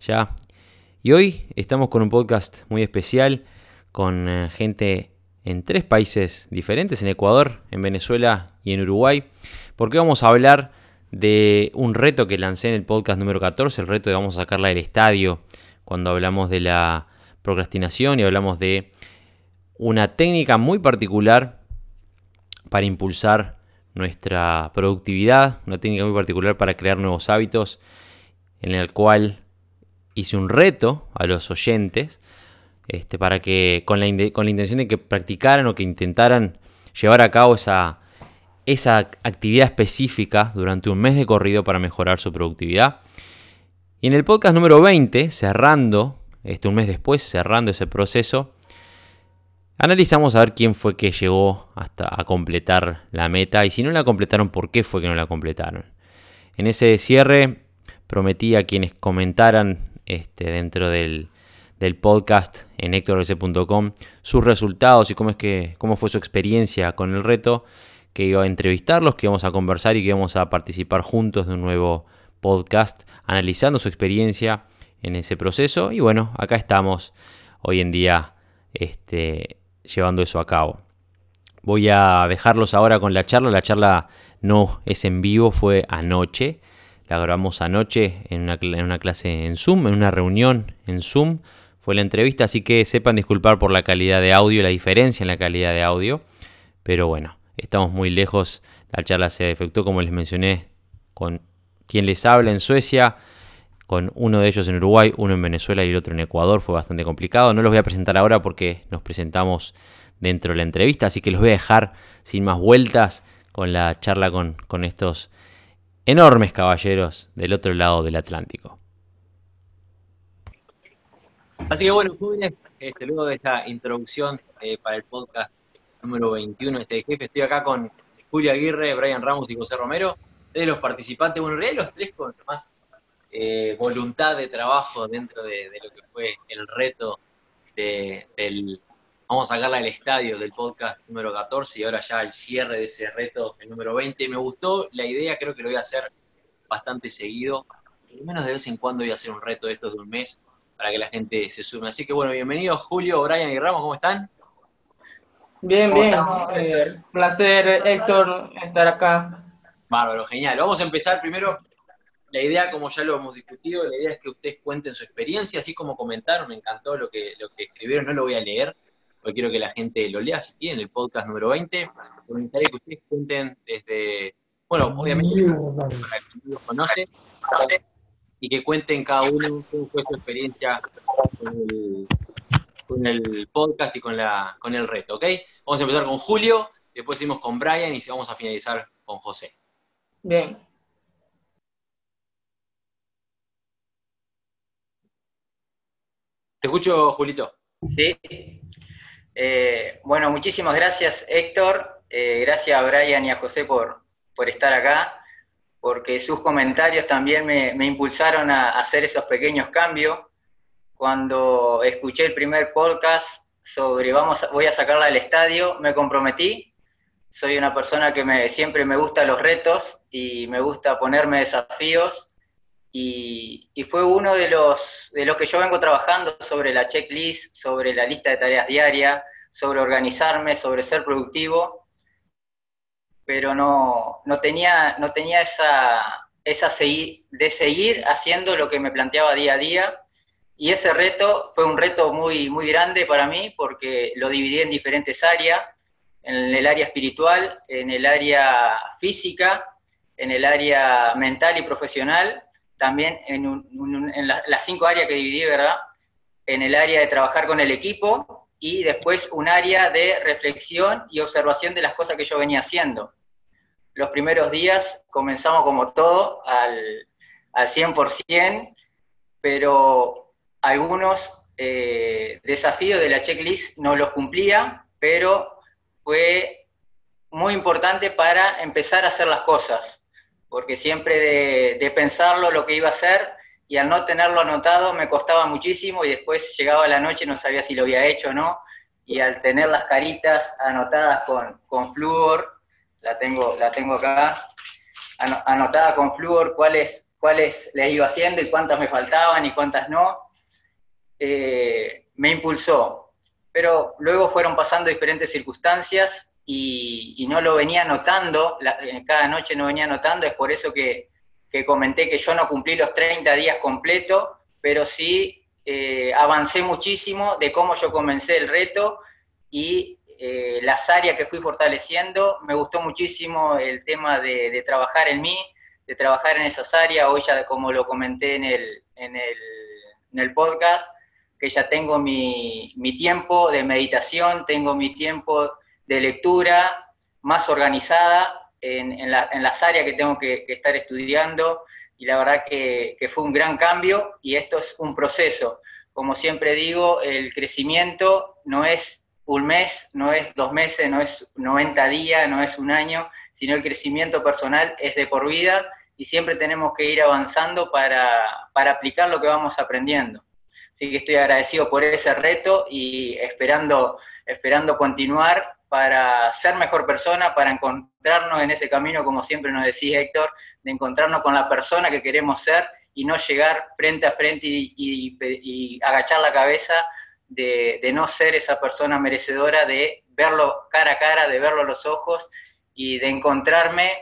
Ya. Y hoy estamos con un podcast muy especial con eh, gente en tres países diferentes, en Ecuador, en Venezuela y en Uruguay, porque vamos a hablar de un reto que lancé en el podcast número 14, el reto de vamos a sacarla del estadio, cuando hablamos de la procrastinación y hablamos de una técnica muy particular para impulsar nuestra productividad, una técnica muy particular para crear nuevos hábitos, en el cual hice un reto a los oyentes este, para que con la, con la intención de que practicaran o que intentaran llevar a cabo esa, esa actividad específica durante un mes de corrido para mejorar su productividad. Y en el podcast número 20, cerrando, este, un mes después, cerrando ese proceso, Analizamos a ver quién fue que llegó hasta a completar la meta y si no la completaron, por qué fue que no la completaron. En ese cierre prometí a quienes comentaran este, dentro del, podcast en hectorc.com sus resultados y cómo, es que, cómo fue su experiencia con el reto, que iba a entrevistarlos, que íbamos a conversar y que íbamos a participar juntos de un nuevo podcast analizando su experiencia en ese proceso. Y bueno, acá estamos hoy en día este, llevando eso a cabo. Voy a dejarlos ahora con la charla. La charla no es en vivo, fue anoche. La grabamos anoche en una, clase en Zoom, en una reunión en Zoom. Fue la entrevista, así que sepan disculpar por la calidad de audio, la diferencia en la calidad de audio. Pero bueno, estamos muy lejos. La charla se efectuó, como les mencioné, con quien les habla en Suecia, con uno de ellos en Uruguay, uno en Venezuela y el otro en Ecuador. Fue bastante complicado. No los voy a presentar ahora porque nos presentamos dentro de la entrevista, así que los voy a dejar sin más vueltas con la charla con, con estos enormes caballeros del otro lado del Atlántico. Así que bueno, jóvenes, este, luego de esta introducción eh, para el podcast número 21 de este jefe, estoy acá con Julio Aguirre, Brian Ramos y José Romero, de los participantes, bueno, en realidad los tres con más eh, voluntad de trabajo dentro de, lo que fue el reto del, vamos a sacarla al estadio del podcast número 14 y ahora ya el cierre de ese reto, el número 20. Me gustó la idea, creo que lo voy a hacer bastante seguido, al menos de vez en cuando voy a hacer un reto de estos de un mes para que la gente se sume. Así que bueno, bienvenidos Julio, Brian y Ramos, ¿cómo están? Bien, bien. Eh, placer, Héctor, estar acá. Bárbaro, genial. Vamos a empezar primero la idea, como ya lo hemos discutido, la idea es que ustedes cuenten su experiencia, así como comentaron, me encantó lo que, lo que escribieron, no lo voy a leer, porque quiero que la gente lo lea si quieren, el podcast número 20. Me gustaría que ustedes cuenten desde, bueno, obviamente, para que los conoce, y que cuenten cada uno cómo fue su experiencia con el, podcast y con, la, con el reto, ¿ok? Vamos a empezar con Julio, después seguimos con Brian y vamos a finalizar con José. Bien. Te escucho, Julito. Sí. Eh, bueno, muchísimas gracias, Héctor. Eh, gracias a Brian y a José por, por estar acá, porque sus comentarios también me, impulsaron a hacer esos pequeños cambios. Cuando escuché el primer podcast sobre vamos, voy a sacarla del estadio, me comprometí. Soy una persona que me, siempre me gusta los retos y me gusta ponerme desafíos y, fue uno de los, de los que yo vengo trabajando sobre la checklist, sobre la lista de tareas diarias, sobre organizarme, sobre ser productivo, pero no, no tenía, no tenía esa, esa de seguir haciendo lo que me planteaba día a día. Y ese reto fue un reto muy, muy grande para mí porque lo dividí en diferentes áreas, en el área espiritual, en el área física, en el área mental y profesional, también en, las cinco áreas que dividí, ¿verdad? En el área de trabajar con el equipo y después un área de reflexión y observación de las cosas que yo venía haciendo. Los primeros días comenzamos como todo, al, al 100%, pero algunos eh, desafíos de la checklist no los cumplía, pero fue muy importante para empezar a hacer las cosas, porque siempre de, de pensarlo lo que iba a hacer y al no tenerlo anotado me costaba muchísimo y después llegaba la noche no sabía si lo había hecho o no, y al tener las caritas anotadas con, con flúor, la tengo, la tengo acá, anotada con flúor cuáles, cuáles les iba haciendo y cuántas me faltaban y cuántas no, eh, me impulsó. Pero luego fueron pasando diferentes circunstancias y, no lo venía notando, eh, cada noche no venía notando, es por eso que, que comenté que yo no cumplí los 30 días completos, pero sí eh, avancé muchísimo de cómo yo comencé el reto y eh, las áreas que fui fortaleciendo. Me gustó muchísimo el tema de, trabajar en mí, de trabajar en esas áreas. Hoy ya, como lo comenté en el, en el, en el podcast, que ya tengo mi, mi, tiempo de meditación, tengo mi tiempo de lectura más organizada en, las áreas que tengo que, estar estudiando y la verdad que, fue un gran cambio y esto es un proceso. Como siempre digo, el crecimiento no es un mes, no es dos meses, no es 90 días, no es un año, sino el crecimiento personal es de por vida y siempre tenemos que ir avanzando para, para aplicar lo que vamos aprendiendo. Así que estoy agradecido por ese reto y esperando, esperando continuar para ser mejor persona, para encontrarnos en ese camino, como siempre nos decía Héctor, de encontrarnos con la persona que queremos ser y no llegar frente a frente y, agachar la cabeza de, no ser esa persona merecedora, de verlo cara a cara, de verlo a los ojos y de encontrarme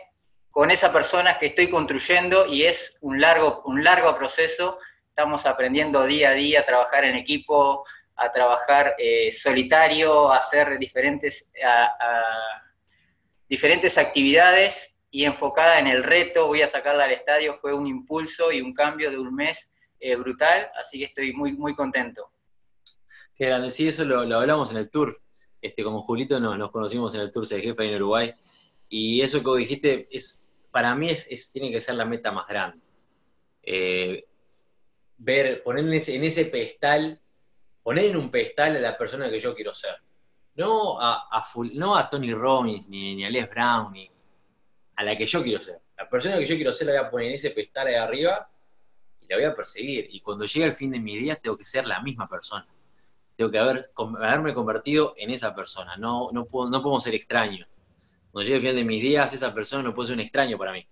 con esa persona que estoy construyendo y es un largo, un largo proceso. Estamos aprendiendo día a día a trabajar en equipo, a trabajar eh, solitario, a hacer diferentes, diferentes actividades y enfocada en el reto, voy a sacarla al estadio, fue un impulso y un cambio de un mes eh, brutal, así que estoy muy, muy contento. Qué grande, sí, eso lo, hablamos en el tour. Este, como Julito nos, nos conocimos en el tour de jefe en Uruguay, y eso que dijiste, es, para mí es, tiene que ser la meta más grande. Eh, ver, poner en ese, en ese pedestal poner en un pedestal a la persona que yo quiero ser. No a, no a Tony Robbins, ni, ni a Les Brown, ni a la que yo quiero ser. La persona que yo quiero ser la voy a poner en ese pedestal ahí arriba y la voy a perseguir. Y cuando llegue el fin de mis días tengo que ser la misma persona. Tengo que haber, haberme convertido en esa persona. No, no, puedo, no podemos ser extraños. Cuando llegue el fin de mis días, esa persona no puede ser un extraño para mí.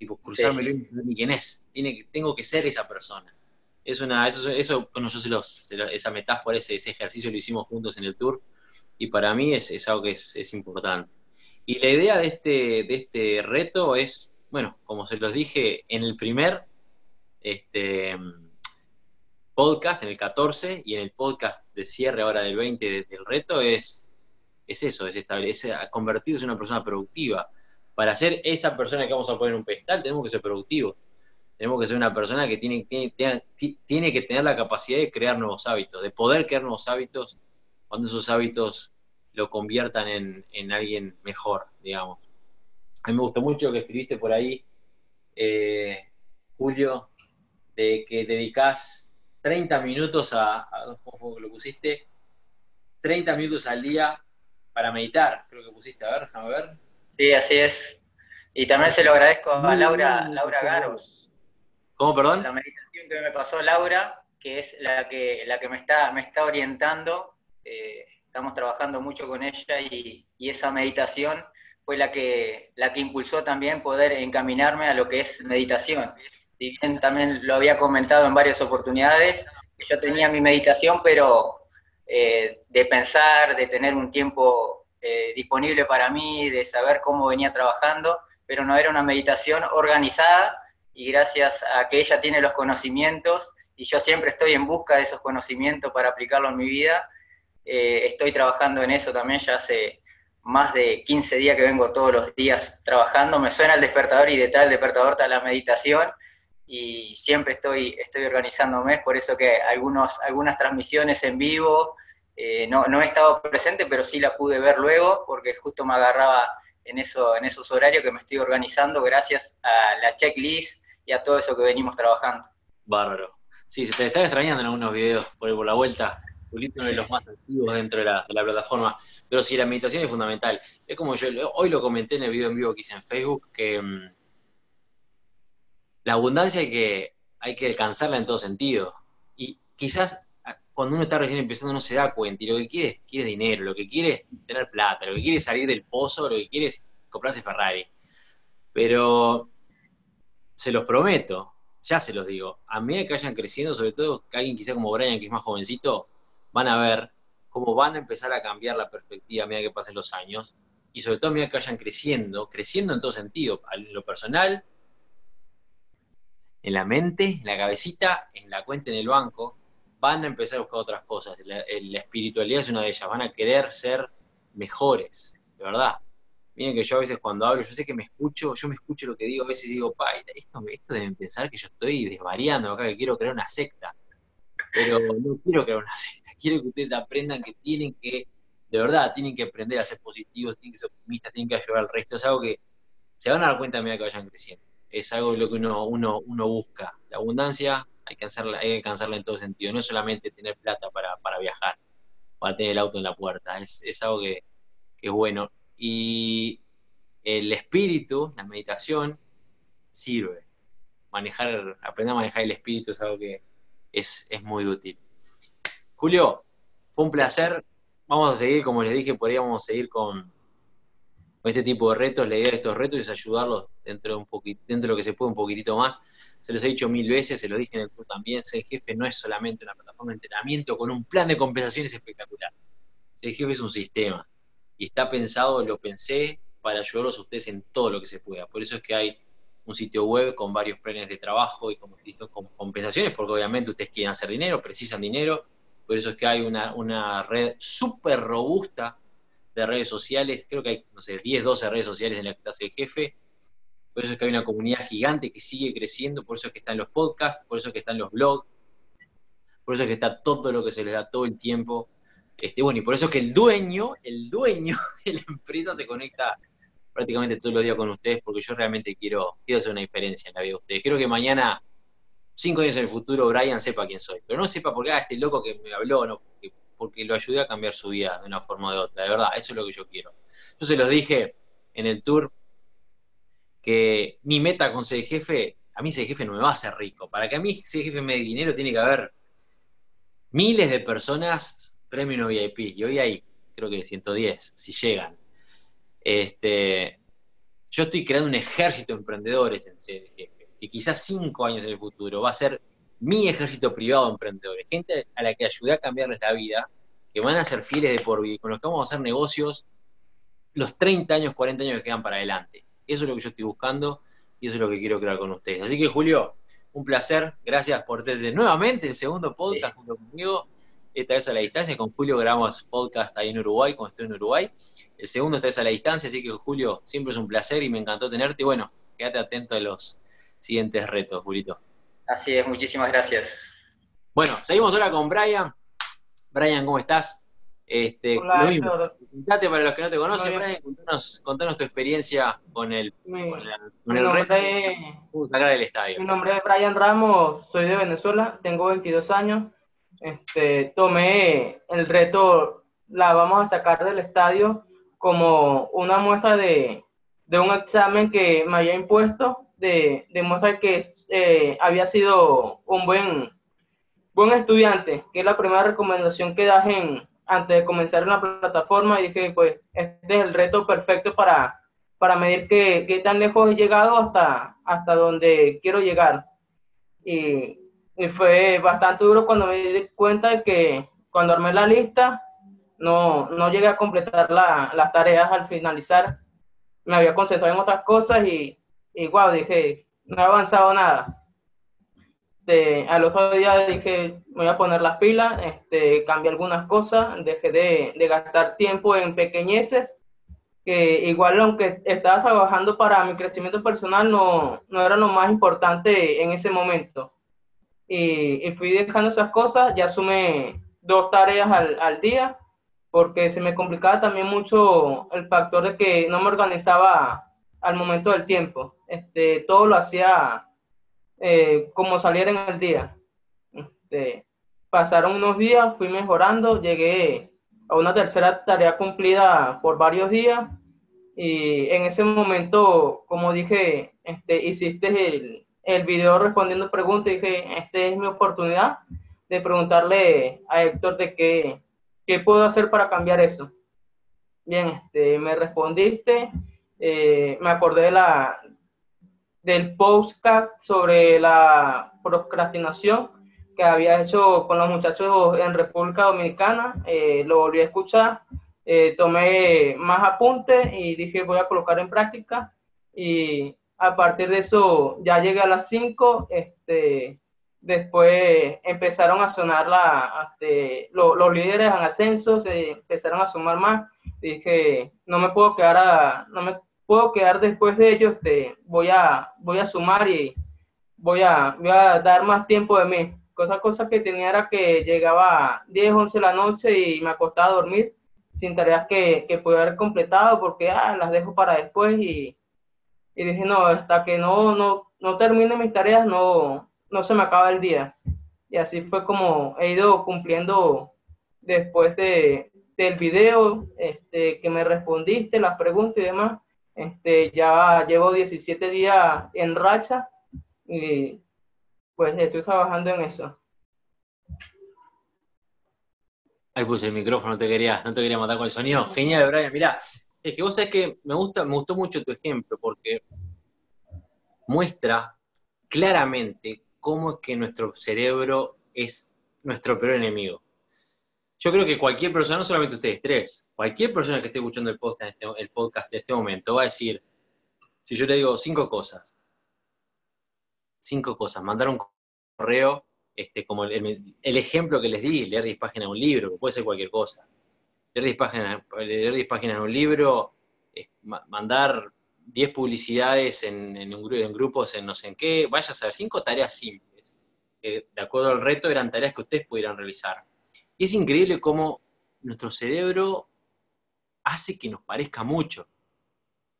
Y pues cruzarme sí. ni quién es. Tiene, tengo que ser esa persona es una, eso, eso bueno, yo se los, esa metáfora, ese, ese, ejercicio lo hicimos juntos en el tour, y para mí es, es algo que es, es, importante. Y la idea de este, de este reto es, bueno, como se los dije en el primer este, podcast, en el 14, y en el podcast de cierre ahora del 20 del reto, es, es eso, es establecer, convertirse en una persona productiva. Para ser esa persona que vamos a poner en un pedestal, tenemos que ser productivos tenemos que ser una persona que tiene, tiene, tiene, que tener la capacidad de crear nuevos hábitos, de poder crear nuevos hábitos cuando esos hábitos lo conviertan en, alguien mejor, digamos. A mí me gustó mucho que escribiste por ahí, eh, Julio, de que dedicas 30 minutos a, ¿cómo lo pusiste? 30 minutos al día para meditar, creo que pusiste, a ver, déjame ver. Sí, así es. Y también se lo agradezco a Laura, Laura Garos, ¿Cómo, perdón? La meditación que me pasó Laura, que es la que, la que me, está, me está orientando. Eh, estamos trabajando mucho con ella y, esa meditación fue la que, la que impulsó también poder encaminarme a lo que es meditación. Si bien también lo había comentado en varias oportunidades, yo tenía mi meditación, pero eh, de pensar, de tener un tiempo eh, disponible para mí, de saber cómo venía trabajando, pero no era una meditación organizada y gracias a que ella tiene los conocimientos y yo siempre estoy en busca de esos conocimientos para aplicarlo en mi vida, eh, estoy trabajando en eso también ya hace más de 15 días que vengo todos los días trabajando, me suena el despertador y detrás del despertador está la meditación y siempre estoy, estoy organizándome, por eso que algunos, algunas transmisiones en vivo eh, no, no he estado presente, pero sí la pude ver luego porque justo me agarraba en, eso, en esos horarios que me estoy organizando gracias a la checklist y a todo eso que venimos trabajando. Bárbaro. Sí, se te está extrañando en algunos videos por, por la vuelta. Julito uno de los más activos dentro de la, plataforma. Pero sí, la meditación es fundamental. Es como yo hoy lo comenté en el video en vivo que hice en Facebook, que mmm, la abundancia hay que, hay que alcanzarla en todo sentido. Y quizás cuando uno está recién empezando no se da cuenta y lo que quiere es quiere dinero, lo que quiere es tener plata, lo que quiere es salir del pozo, lo que quiere es comprarse Ferrari. Pero se los prometo, ya se los digo, a medida que vayan creciendo, sobre todo que alguien quizá como Brian, que es más jovencito, van a ver cómo van a empezar a cambiar la perspectiva a medida que pasen los años y sobre todo a medida que vayan creciendo, creciendo en todo sentido, en lo personal, en la mente, en la cabecita, en la cuenta en el banco, van a empezar a buscar otras cosas. La, la, espiritualidad es una de ellas, van a querer ser mejores, de verdad. Miren que yo a veces cuando hablo, yo sé que me escucho, yo me escucho lo que digo, a veces digo, pa, esto, esto deben pensar que yo estoy desvariando acá, que quiero crear una secta. Pero no quiero crear una secta, quiero que ustedes aprendan que tienen que, de verdad, tienen que aprender a ser positivos, tienen que ser optimistas, tienen que ayudar al resto. Es algo que se van a dar cuenta a medida que vayan creciendo. Es algo lo que uno, uno, uno busca. La abundancia hay que, alcanzarla, hay que alcanzarla en todo sentido, no solamente tener plata para, para viajar, para tener el auto en la puerta, es, es algo que, que, es bueno. Y el espíritu, la meditación, sirve. Manejar, aprender a manejar el espíritu es algo que es, es muy útil. Julio, fue un placer. Vamos a seguir, como les dije, podríamos seguir con, este tipo de retos. La idea de estos retos es ayudarlos dentro de, un poquito, dentro de lo que se puede un poquitito más se los he dicho mil veces, se lo dije en el club también, Ser Jefe no es solamente una plataforma de entrenamiento con un plan de compensaciones espectacular. Ser Jefe es un sistema y está pensado, lo pensé, para ayudarlos a ustedes en todo lo que se pueda. Por eso es que hay un sitio web con varios planes de trabajo y con, con compensaciones, porque obviamente ustedes quieren hacer dinero, precisan dinero. Por eso es que hay una, una red súper robusta de redes sociales, creo que hay, no sé, 10, 12 redes sociales en la que está el jefe, por eso es que hay una comunidad gigante que sigue creciendo, por eso es que están los podcasts, por eso es que están los blogs, por eso es que está todo lo que se les da todo el tiempo. Este, bueno, y por eso es que el dueño, el dueño de la empresa se conecta prácticamente todos los días con ustedes, porque yo realmente quiero, quiero hacer una diferencia en la vida de ustedes. Quiero que mañana, cinco años en el futuro, Brian sepa quién soy, pero no sepa por qué, ah, este loco que me habló, no, porque, lo ayudé a cambiar su vida de una forma o de otra, de verdad, eso es lo que yo quiero. Yo se los dije en el tour, que mi meta con ser jefe, a mí ser jefe no me va a hacer rico. Para que a mí ser jefe me dé dinero tiene que haber miles de personas premio no VIP. Y hoy hay, creo que 110, si llegan. Este, yo estoy creando un ejército de emprendedores en jefe, que quizás cinco años en el futuro va a ser mi ejército privado de emprendedores, gente a la que ayudé a cambiarles la vida, que van a ser fieles de por vida con los que vamos a hacer negocios los 30 años, 40 años que quedan para adelante. Eso es lo que yo estoy buscando y eso es lo que quiero crear con ustedes. Así que Julio, un placer. Gracias por desde nuevamente el segundo podcast junto conmigo. Esta vez a la distancia. Con Julio grabamos podcast ahí en Uruguay, cuando estoy en Uruguay. El segundo esta vez a la distancia. Así que Julio, siempre es un placer y me encantó tenerte. Y bueno, quédate atento a los siguientes retos, Julito. Así es, muchísimas gracias. Bueno, seguimos ahora con Brian. Brian, ¿cómo estás? Este, Hola, lo mismo. Para los que no te conocen. Brian, contanos, contanos tu experiencia con el, Mi, con la- con mi el nombre reto de sacar del estadio. mi nombre es Brian Ramos, soy de Venezuela, tengo 22 años. Este, tomé el reto, la vamos a sacar del estadio como una muestra de, de un examen que me había impuesto, de, de que eh, había sido un buen, buen estudiante, que es la primera recomendación que das en, antes de comenzar en la plataforma y dije, pues, este es el reto perfecto para, para medir qué, qué tan lejos he llegado hasta, hasta donde quiero llegar. Y, y fue bastante duro cuando me di cuenta de que cuando armé la lista, no, no llegué a completar la- las tareas al finalizar. Me había concentrado en otras cosas y, y wow, dije, no he avanzado nada. Este, al otro día dije, voy a poner las pilas, este, cambié algunas cosas, dejé de, de gastar tiempo en pequeñeces, que igual aunque estaba trabajando para mi crecimiento personal, no, no era lo más importante en ese momento. Y, y fui dejando esas cosas, ya sumé dos tareas al, al día, porque se me complicaba también mucho el factor de que no me organizaba al momento del tiempo. Este, todo lo hacía eh, como saliera en el día. Este, pasaron unos días, fui mejorando, llegué a una tercera tarea cumplida por varios días y en ese momento, como dije, este, hiciste el, el video respondiendo preguntas. Y dije, esta es mi oportunidad de preguntarle a Héctor de qué, qué puedo hacer para cambiar eso. Bien, este, me respondiste, eh, me acordé de la, del postcard sobre la procrastinación que había hecho con los muchachos en República Dominicana, eh, lo volví a escuchar, eh, tomé más apuntes y dije voy a colocar en práctica y a partir de eso ya llegué a las 5, este, después empezaron a sonar la, este, los líderes en ascenso, se empezaron a sumar más, dije, no me puedo quedar, a, no me puedo quedar después de ellos, este, voy, a, voy a sumar y voy a, voy a dar más tiempo de mí. Cosa, cosa que tenía era que llegaba a 10, 11 de la noche y me acostaba a dormir sin tareas que, que haber completado porque ah, las dejo para después y y dije, no, hasta que no, no, no termine mis tareas, no, no se me acaba el día. Y así fue como he ido cumpliendo después de, del video este, que me respondiste, las preguntas y demás. Este, ya llevo 17 días en racha y pues estoy trabajando en eso. Ahí puse el micrófono, no te quería, no te quería matar con el sonido. Genial, Brian. Mirá, es que vos sabés que me gusta, me gustó mucho tu ejemplo, porque muestra claramente cómo es que nuestro cerebro es nuestro peor enemigo. Yo creo que cualquier persona, no solamente ustedes tres, cualquier persona que esté escuchando el podcast, este, el podcast de este momento va a decir, si yo le digo cinco cosas, cinco cosas, mandar un correo, este, como el, ejemplo que les di, leer 10 páginas de un libro, puede ser cualquier cosa leer 10 páginas, leer 10 páginas de un libro, mandar 10 publicidades en, en, grupos en no sé en qué, vaya a ser cinco tareas simples. de acuerdo al reto eran tareas que ustedes pudieran realizar. Y es increíble cómo nuestro cerebro hace que nos parezca mucho.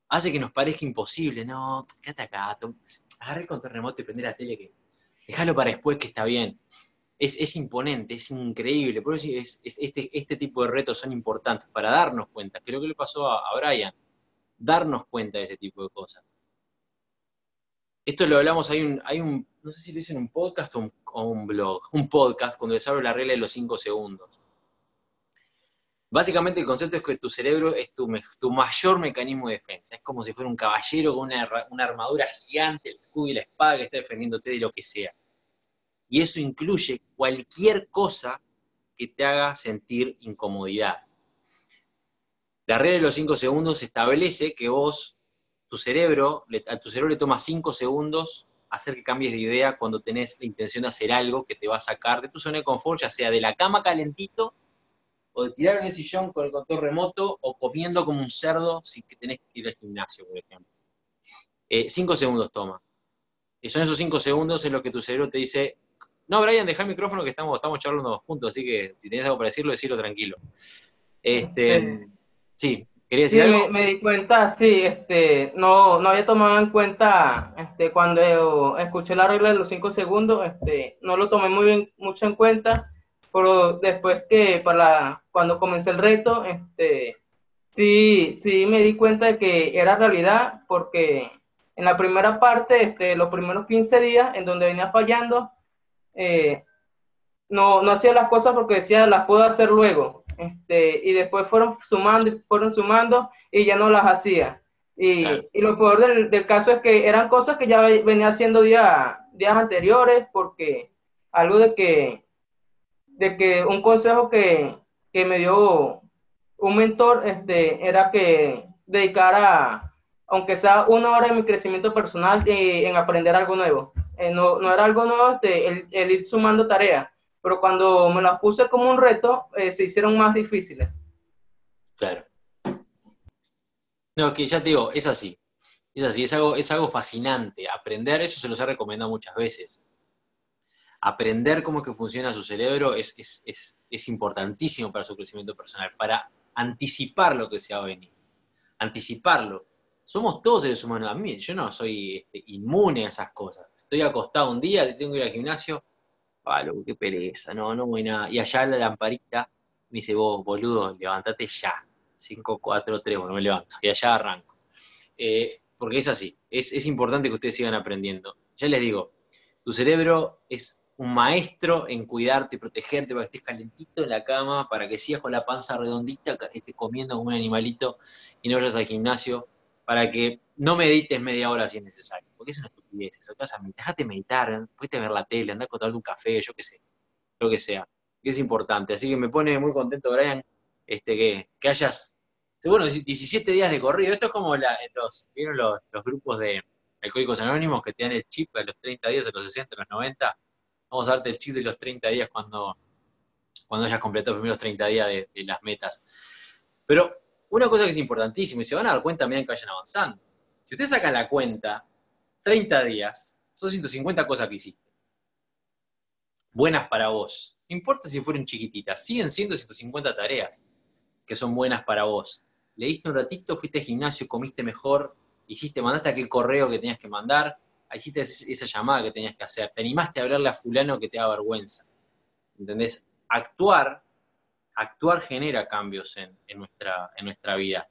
Hace que nos parezca imposible. No, quédate acá, agarra el control remoto y prende la tele que déjalo para después que está bien es, imponente, es increíble. Por eso es, este, este tipo de retos son importantes para darnos cuenta, lo que le pasó a, Brian, darnos cuenta de ese tipo de cosas. Esto lo hablamos, hay un, hay un no sé si lo dicen un podcast o un, blog, un podcast cuando les hablo la regla de los cinco segundos. Básicamente el concepto es que tu cerebro es tu, tu, mayor mecanismo de defensa. Es como si fuera un caballero con una, una armadura gigante, el escudo y la espada que está defendiéndote de lo que sea y eso incluye cualquier cosa que te haga sentir incomodidad. La regla de los 5 segundos establece que vos, tu cerebro, a tu cerebro le toma 5 segundos hacer que cambies de idea cuando tenés la intención de hacer algo que te va a sacar de tu zona de confort, ya sea de la cama calentito, o de tirar en el sillón con el control remoto, o comiendo como un cerdo si tenés que ir al gimnasio, por ejemplo. 5 eh, segundos toma. Y son esos 5 segundos en los que tu cerebro te dice, no, Brian, deja el micrófono que estamos, estamos charlando juntos, así que si tienes algo para decirlo, decirlo tranquilo. Este, sí, ¿quería decir algo? Me, di cuenta, sí, este, no, no había tomado en cuenta, este, cuando escuché la regla de los cinco segundos, este, no lo tomé muy bien, mucho en cuenta, pero después que para cuando comencé el reto, este, sí, sí me di cuenta de que era realidad, porque en la primera parte, este, los primeros 15 días, en donde venía fallando, eh, no, no hacía las cosas porque decía, las puedo hacer luego. Este, y después fueron sumando, fueron sumando y ya no las hacía. Y, y lo peor del, del, caso es que eran cosas que ya venía haciendo día, días anteriores, porque algo de que, de que un consejo que, que me dio un mentor este, era que dedicara, aunque sea una hora de mi crecimiento personal, en aprender algo nuevo. Eh, no, no, era algo nuevo este, el, el, ir sumando tareas, pero cuando me las puse como un reto, eh, se hicieron más difíciles. Claro. No, que ya te digo, es así. Es así, es algo, es algo fascinante. Aprender, eso se los he recomendado muchas veces. Aprender cómo que funciona su cerebro es, es, es, es importantísimo para su crecimiento personal, para anticipar lo que se va a venir. Anticiparlo. Somos todos seres humanos. A mí, yo no soy este, inmune a esas cosas estoy acostado un día, tengo que ir al gimnasio, palo, qué pereza, no, no voy nada. Y allá la lamparita me dice, vos, boludo, levántate ya. 5, 4, 3, bueno, me levanto. Y allá arranco. Eh, porque es así, es, es importante que ustedes sigan aprendiendo. Ya les digo, tu cerebro es un maestro en cuidarte protegerte para que estés calentito en la cama, para que sigas con la panza redondita, que estés comiendo como un animalito y no vayas al gimnasio, para que no medites media hora si es necesario, porque es una estupidez eso. ¿Qué vas a? Dejate meditar, puedes ver la tele, andar con un café, yo qué sé, lo que sea. Que es importante. Así que me pone muy contento, Brian, este, que, que hayas, bueno, 17 días de corrido. Esto es como la, los, ¿vieron los, los grupos de Alcohólicos Anónimos que te dan el chip a los 30 días, a los 60, a los 90? Vamos a darte el chip de los 30 días cuando, cuando hayas completado los primeros 30 días de, las metas. Pero una cosa que es importantísima, y se van a dar cuenta a que vayan avanzando. Si ustedes sacan la cuenta, 30 días, son 150 cosas que hiciste. Buenas para vos. No importa si fueron chiquititas, siguen siendo 150 tareas que son buenas para vos. Leíste un ratito, fuiste al gimnasio, comiste mejor, hiciste, mandaste aquel correo que tenías que mandar, hiciste esa llamada que tenías que hacer, te animaste a hablarle a fulano que te da vergüenza. ¿Entendés? Actuar, actuar genera cambios en, nuestra, vida.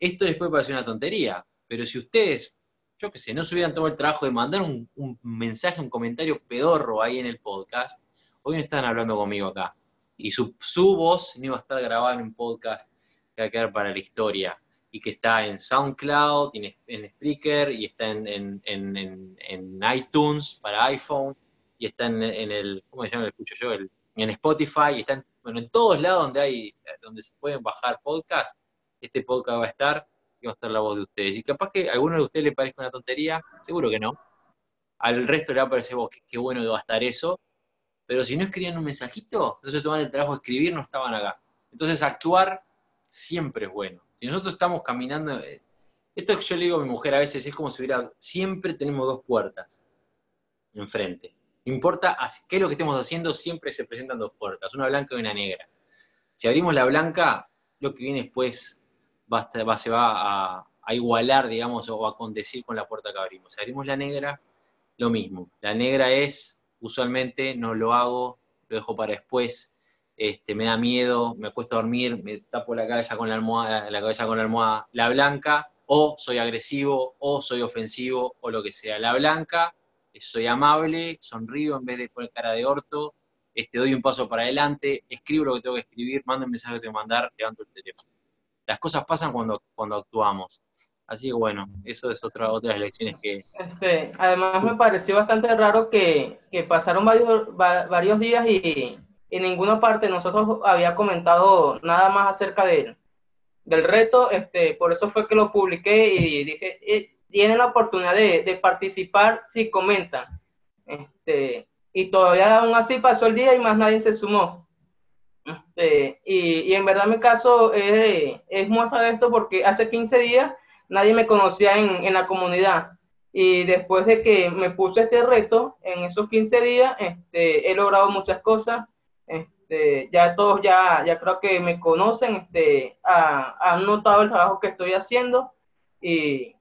Esto les puede parecer una tontería, pero si ustedes, yo qué sé, no se hubieran tomado el trabajo de mandar un, mensaje, un comentario pedorro ahí en el podcast, hoy no están hablando conmigo acá. Y su, su voz no iba a estar grabada en un podcast que va a quedar para la historia y que está en SoundCloud, en, en Spreaker, y está en, iTunes para iPhone, y está en, el, ¿cómo se llama? Lo escucho yo, en Spotify, y está en, bueno, en todos lados donde hay, donde se pueden bajar podcasts, este podcast va a estar, y va a estar la voz de ustedes. Y capaz que a alguno de ustedes le parezca una tontería, seguro que no. Al resto le va a parecer, qué, bueno que va a estar eso. Pero si no escribían un mensajito, entonces toman el trabajo de escribir, no estaban acá. Entonces actuar siempre es bueno. Si nosotros estamos caminando, eh, esto que yo le digo a mi mujer a veces es como si hubiera, siempre tenemos dos puertas enfrente. No importa qué es lo que estemos haciendo, siempre se presentan dos puertas, una blanca y una negra. Si abrimos la blanca, lo que viene después va, va se va a, a, igualar, digamos, o a condecir con la puerta que abrimos. Si abrimos la negra, lo mismo. La negra es, usualmente, no lo hago, lo dejo para después, este, me da miedo, me cuesta dormir, me tapo la cabeza con la almohada, la cabeza con la almohada, la blanca, o soy agresivo, o soy ofensivo, o lo que sea. La blanca, soy amable, sonrío en vez de poner cara de orto, este, doy un paso para adelante, escribo lo que tengo que escribir, mando el mensaje que tengo que mandar, levanto el teléfono. Las cosas pasan cuando, cuando actuamos. Así que bueno, eso es otra, otra de las lecciones que... Este, además me pareció bastante raro que, que pasaron varios, varios días y, en ninguna parte nosotros había comentado nada más acerca de, del reto, este, por eso fue que lo publiqué y dije, eh, tienen la oportunidad de, de, participar si comentan. Este, y todavía aún así pasó el día y más nadie se sumó. Este, y, y, en verdad mi caso es, es muestra de esto porque hace 15 días nadie me conocía en, en la comunidad. Y después de que me puse este reto, en esos 15 días, este, he logrado muchas cosas. Este, ya todos ya, ya creo que me conocen, este, han notado el trabajo que estoy haciendo. Y,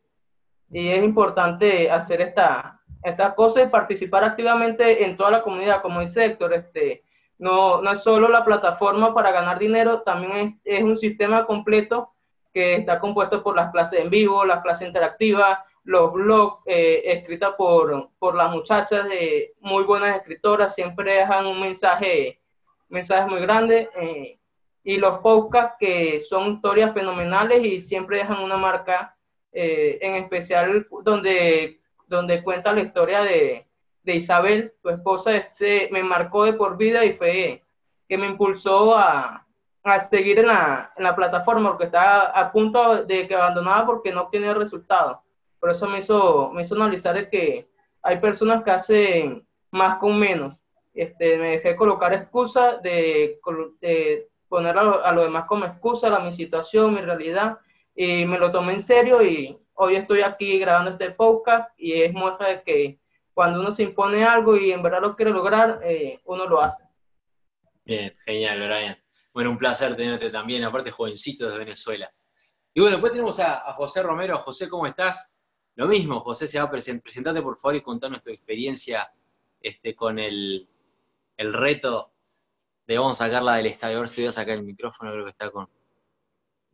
y es importante hacer esta, esta cosa y participar activamente en toda la comunidad, como dice Héctor, este, no, no es solo la plataforma para ganar dinero, también es, es un sistema completo que está compuesto por las clases en vivo, las clases interactivas, los blogs eh, escritas por, por las muchachas, de muy buenas escritoras, siempre dejan un mensaje mensajes muy grandes. Eh, y los podcasts que son historias fenomenales y siempre dejan una marca, eh, en especial donde, donde cuenta la historia de, de Isabel, tu esposa, este, me marcó de por vida y fue que me impulsó a, a seguir en la, en la, plataforma, porque estaba a punto de que abandonaba porque no tenía resultados. Por eso me hizo, me hizo analizar de que hay personas que hacen más con menos este, me dejé colocar excusas, de, poner a lo, demás como excusa, la, mi situación, mi realidad, y me lo tomé en serio y hoy estoy aquí grabando este podcast y es muestra de que cuando uno se impone algo y en verdad lo quiere lograr, eh, uno lo hace. Bien, genial, Brian. Bueno, un placer tenerte también, aparte jovencito de Venezuela. Y bueno, después tenemos a, José Romero. José, ¿cómo estás? Lo mismo, José, se va a presentar, presentate por favor y contanos tu experiencia este, con el, el reto de vamos a sacarla del estadio. A ver si voy a sacar el micrófono, creo que está con.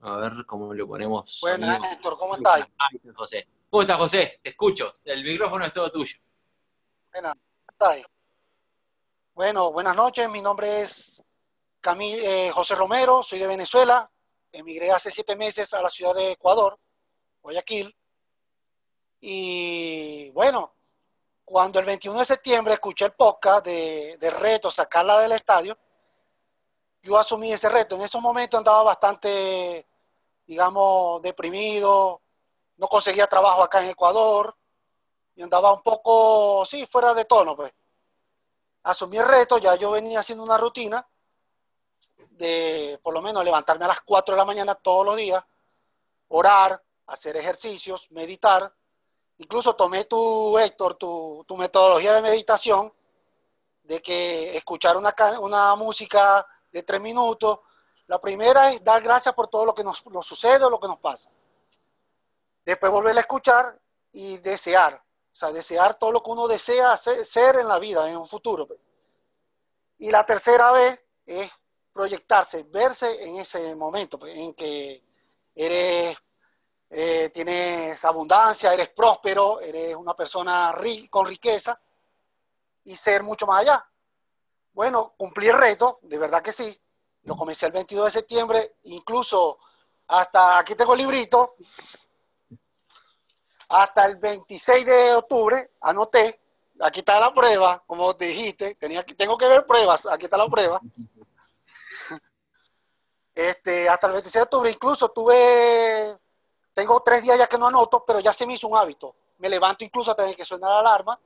A ver cómo lo ponemos. Buenas, Héctor, ¿cómo estás? José. ¿Cómo estás, José? Te escucho. El micrófono es todo tuyo. Bueno, buenas noches. Mi nombre es eh, José Romero, soy de Venezuela. Emigré hace siete meses a la ciudad de Ecuador, Guayaquil. Y bueno, cuando el 21 de septiembre escuché el podcast de, de reto, sacarla del estadio, yo asumí ese reto. En esos momentos andaba bastante, digamos, deprimido, no conseguía trabajo acá en Ecuador y andaba un poco, sí, fuera de tono, pues. Asumí el reto, ya yo venía haciendo una rutina de por lo menos levantarme a las 4 de la mañana todos los días, orar, hacer ejercicios, meditar. Incluso tomé tu, Héctor, tu, tu metodología de meditación, de que escuchar una, una música de tres minutos. La primera es dar gracias por todo lo que nos, nos sucede o lo que nos pasa. Después volver a escuchar y desear. O sea, desear todo lo que uno desea ser en la vida, en un futuro. Y la tercera vez es proyectarse, verse en ese momento, pues, en que eres, eh, tienes abundancia, eres próspero, eres una persona con riqueza y ser mucho más allá. Bueno, cumplí el reto, de verdad que sí. Lo comencé el 22 de septiembre, incluso hasta aquí tengo el librito, hasta el 26 de octubre anoté, aquí está la prueba, como te dijiste, tenía, tengo que ver pruebas, aquí está la prueba. Este, hasta el 26 de octubre, incluso tuve, tengo tres días ya que no anoto, pero ya se me hizo un hábito. Me levanto incluso hasta que suena la alarma,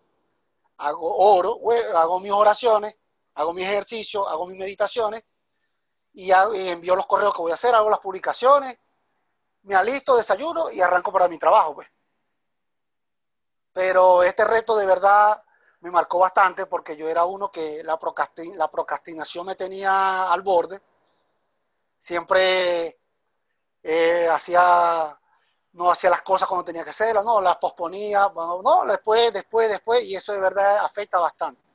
hago oro, hago mis oraciones, hago mis ejercicios, hago mis meditaciones y, envío los correos que voy a hacer, hago las publicaciones, me alisto, desayuno y arranco para mi trabajo, pues. Pero este reto de verdad me marcó bastante porque yo era uno que la, procrastinación me tenía al borde. Siempre eh, hacía, no hacía las cosas cuando tenía que hacerlas, no, las posponía, no, después, después, después, y eso de verdad afecta bastante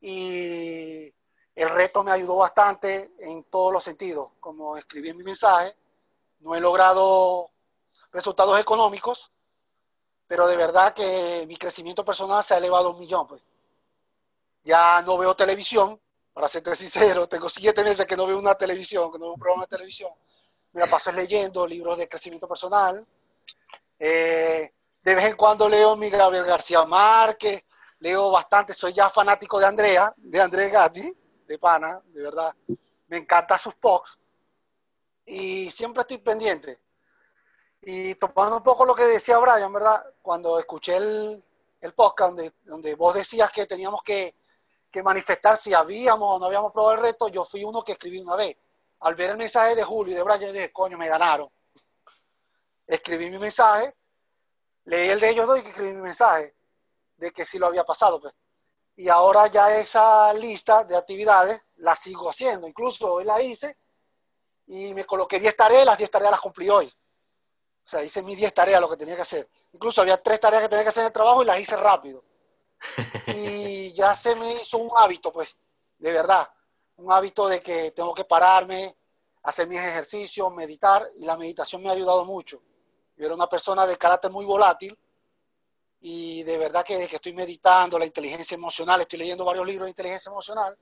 y el reto me ayudó bastante en todos los sentidos. Como escribí en mi mensaje, no he logrado resultados económicos, pero de verdad que mi crecimiento personal se ha elevado a un millón. Pues. Ya no veo televisión, para ser sincero, tengo siete meses que no veo una televisión, que no veo un programa de televisión. Me la paso leyendo libros de crecimiento personal. Eh, de vez en cuando leo mi Gabriel García Márquez, leo bastante, soy ya fanático de Andrea, de Andrea Gatti, de Pana, de verdad. Me encantan sus posts y siempre estoy pendiente. Y tomando un poco lo que decía Brian, ¿verdad? Cuando escuché el, el podcast donde, donde vos decías que teníamos que, que manifestar si habíamos o no habíamos probado el reto, yo fui uno que escribí una vez. Al ver el mensaje de Julio y de Brian, dije, coño, me ganaron. Escribí mi mensaje, leí el de ellos dos y escribí mi mensaje de que sí lo había pasado. Pues. Y ahora ya esa lista de actividades la sigo haciendo. Incluso hoy la hice y me coloqué 10 tareas, las 10 tareas las cumplí hoy. O sea, hice mis 10 tareas, lo que tenía que hacer. Incluso había 3 tareas que tenía que hacer en el trabajo y las hice rápido. Y ya se me hizo un hábito, pues, de verdad. Un hábito de que tengo que pararme, hacer mis ejercicios, meditar. Y la meditación me ha ayudado mucho. Yo era una persona de carácter muy volátil y de verdad que, que estoy meditando la inteligencia emocional, estoy leyendo varios libros de inteligencia emocional,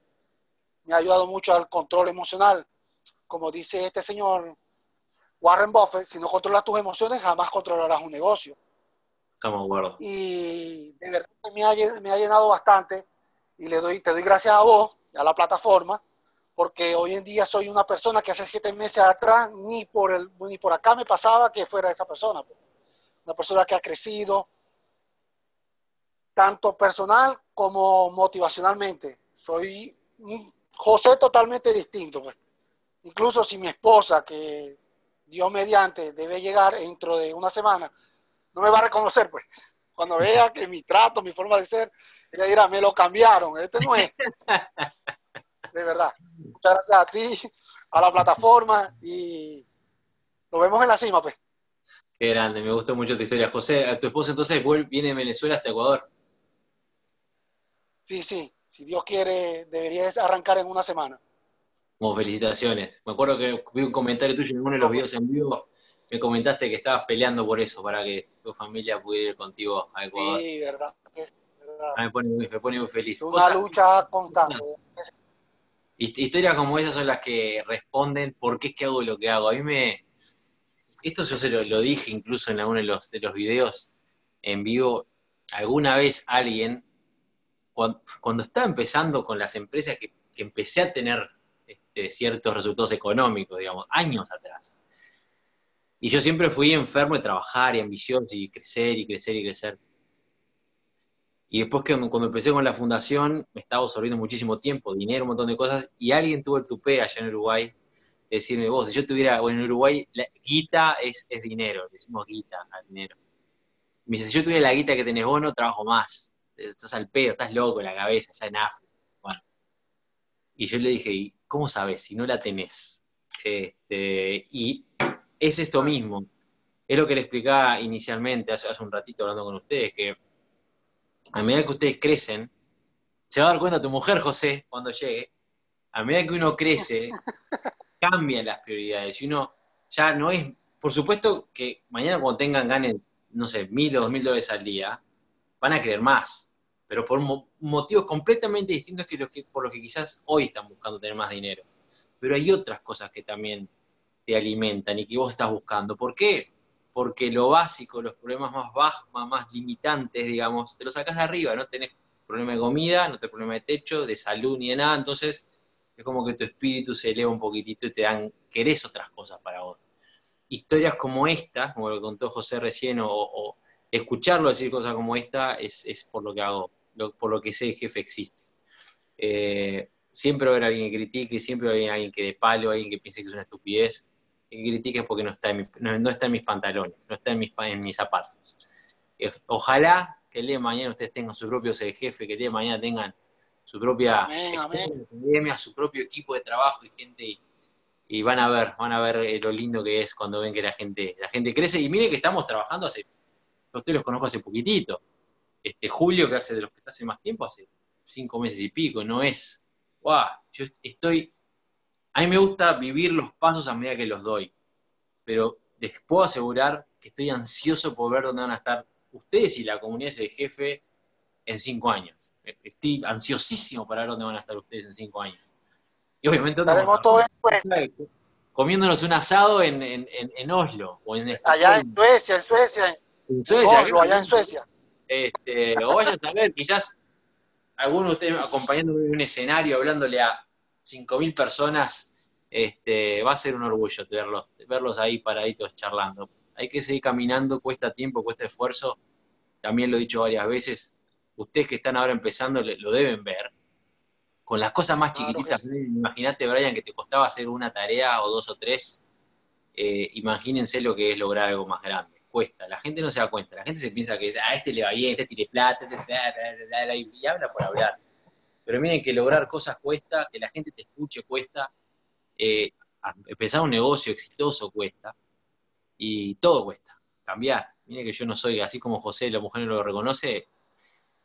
me ha ayudado mucho al control emocional. Como dice este señor Warren Buffett, si no controlas tus emociones, jamás controlarás un negocio. Estamos de acuerdo. Y de verdad me ha, me ha llenado bastante y le doy, te doy gracias a vos, a la plataforma, porque hoy en día soy una persona que hace siete meses atrás ni por, el, ni por acá me pasaba que fuera esa persona. Pues. Una persona que ha crecido, tanto personal como motivacionalmente. Soy un José totalmente distinto. Pues. Incluso si mi esposa, que Dios mediante, debe llegar dentro de una semana, no me va a reconocer, pues. Cuando vea que mi trato, mi forma de ser, ella dirá, me lo cambiaron, este no es. De verdad. Muchas gracias a ti, a la plataforma y nos vemos en la cima, pues. Qué grande, me gustó mucho tu historia. José, tu esposa entonces viene de Venezuela hasta Ecuador. Sí, sí, si Dios quiere, debería arrancar en una semana. Como felicitaciones. Me acuerdo que vi un comentario tuyo en uno de los videos en vivo, me comentaste que estabas peleando por eso, para que tu familia pudiera ir contigo a Ecuador. Sí, verdad. Ah, me, pone, me, pone, muy feliz. Una lucha constante. Historias como esas son las que responden por qué es que hago lo que hago. A mí me... Esto yo se lo, dije incluso en alguno de los, de los videos en vivo. Alguna vez alguien, cuando, estaba empezando con las empresas que, que empecé a tener este, ciertos resultados económicos, digamos, años atrás. Y yo siempre fui enfermo de trabajar y ambicioso y crecer y crecer y crecer. Y después que cuando empecé con la fundación, me estaba absorbiendo muchísimo tiempo, dinero, un montón de cosas, y alguien tuvo el tupé allá en Uruguay, decirme, vos, si yo tuviera, bueno, en Uruguay, guita es, es dinero, decimos guita al dinero. Me dice, si yo tuviera la guita que tenés vos, no trabajo más. Estás al pedo, estás loco en la cabeza, ya en África. Y yo le dije, ¿y cómo sabes si no la tenés? Este, y es esto mismo. Es lo que le explicaba inicialmente, hace, hace un ratito hablando con ustedes, que a medida que ustedes crecen, se va a dar cuenta tu mujer, José, cuando llegue, a medida que uno crece, cambian las prioridades. Y uno ya no es, por supuesto que mañana cuando tengan, ganen, no sé, mil o dos mil dólares al día, van a querer más, pero por motivos completamente distintos que los que por los que quizás hoy están buscando tener más dinero. Pero hay otras cosas que también te alimentan y que vos estás buscando. ¿Por qué? porque lo básico, los problemas más bajos, más, limitantes, digamos, te los sacas de arriba, no tenés problema de comida, no tenés problema de techo, de salud ni de nada, entonces es como que tu espíritu se eleva un poquitito y te dan, querés otras cosas para vos. Historias como esta, como lo contó José recién, o, escucharlo decir cosas como esta, es, por lo que hago, por lo que sé jefe existe. Eh, siempre va a haber alguien que critique, siempre va a haber alguien que de palo, alguien que piense que es una estupidez, que critiques porque no está, en no, está en mis pantalones, no está en mis, en mis zapatos. Eh, ojalá que el día de mañana ustedes tengan su propio jefe, que el día de mañana tengan su propia academia, su propio equipo de trabajo y gente y, van a ver, van a ver eh, lo lindo que es cuando ven que la gente, la gente crece. Y miren que estamos trabajando hace, ustedes los conozco hace poquitito. Este Julio, que hace de los que está hace más tiempo, hace cinco meses y pico, no es, wow, yo estoy a mí me gusta vivir los pasos a medida que los doy, pero les puedo asegurar que estoy ansioso por ver dónde van a estar ustedes y la comunidad de jefe en cinco años. Estoy ansiosísimo para ver dónde van a estar ustedes en cinco años. Y obviamente comiéndonos un asado en, en, Oslo o en allá en Suecia, en Suecia. En Suecia, Oslo, allá en Suecia. Este, o vayan a ver, quizás alguno de ustedes acompañándome en un escenario hablándole a 5.000 personas, este, va a ser un orgullo verlos, verlos ahí paraditos charlando. Hay que seguir caminando, cuesta tiempo, cuesta esfuerzo. También lo he dicho varias veces, ustedes que están ahora empezando lo deben ver. Con las cosas más chiquititas, imagínate, Brian, que te costaba hacer una tarea o dos o tres. Eh, imagínense lo que es lograr algo más grande. Cuesta, la gente no se da cuenta, la gente se piensa que a este le va bien, este tiene plata, este y habla por hablar pero miren que lograr cosas cuesta, que la gente te escuche cuesta, eh, empezar un negocio exitoso cuesta, y todo cuesta, cambiar. Miren que yo no soy, así como José, la mujer no lo reconoce,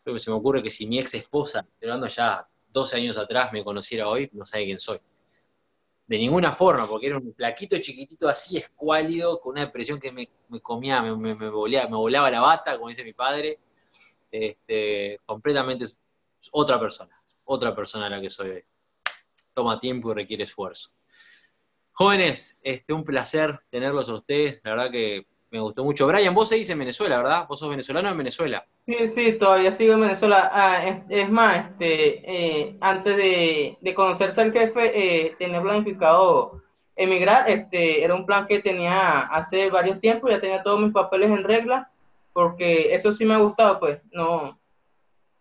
pero se me ocurre que si mi ex esposa, hablando ya 12 años atrás, me conociera hoy, no sabe quién soy. De ninguna forma, porque era un plaquito chiquitito así, escuálido, con una depresión que me, comía, me, me, me, volaba, la bata, como dice mi padre, este, completamente otra persona, otra persona a la que soy hoy. Toma tiempo y requiere esfuerzo. Jóvenes, este, un placer tenerlos a ustedes, la verdad que me gustó mucho. Brian, vos seguís en Venezuela, ¿verdad? Vos sos venezolano en Venezuela. Sí, sí, todavía sigo en Venezuela. Ah, es, más, este, eh, antes de, conocerse al jefe, eh, tenía planificado emigrar. Este, era un plan que tenía hace varios tiempos, ya tenía todos mis papeles en regla, porque eso sí me ha gustado, pues, no,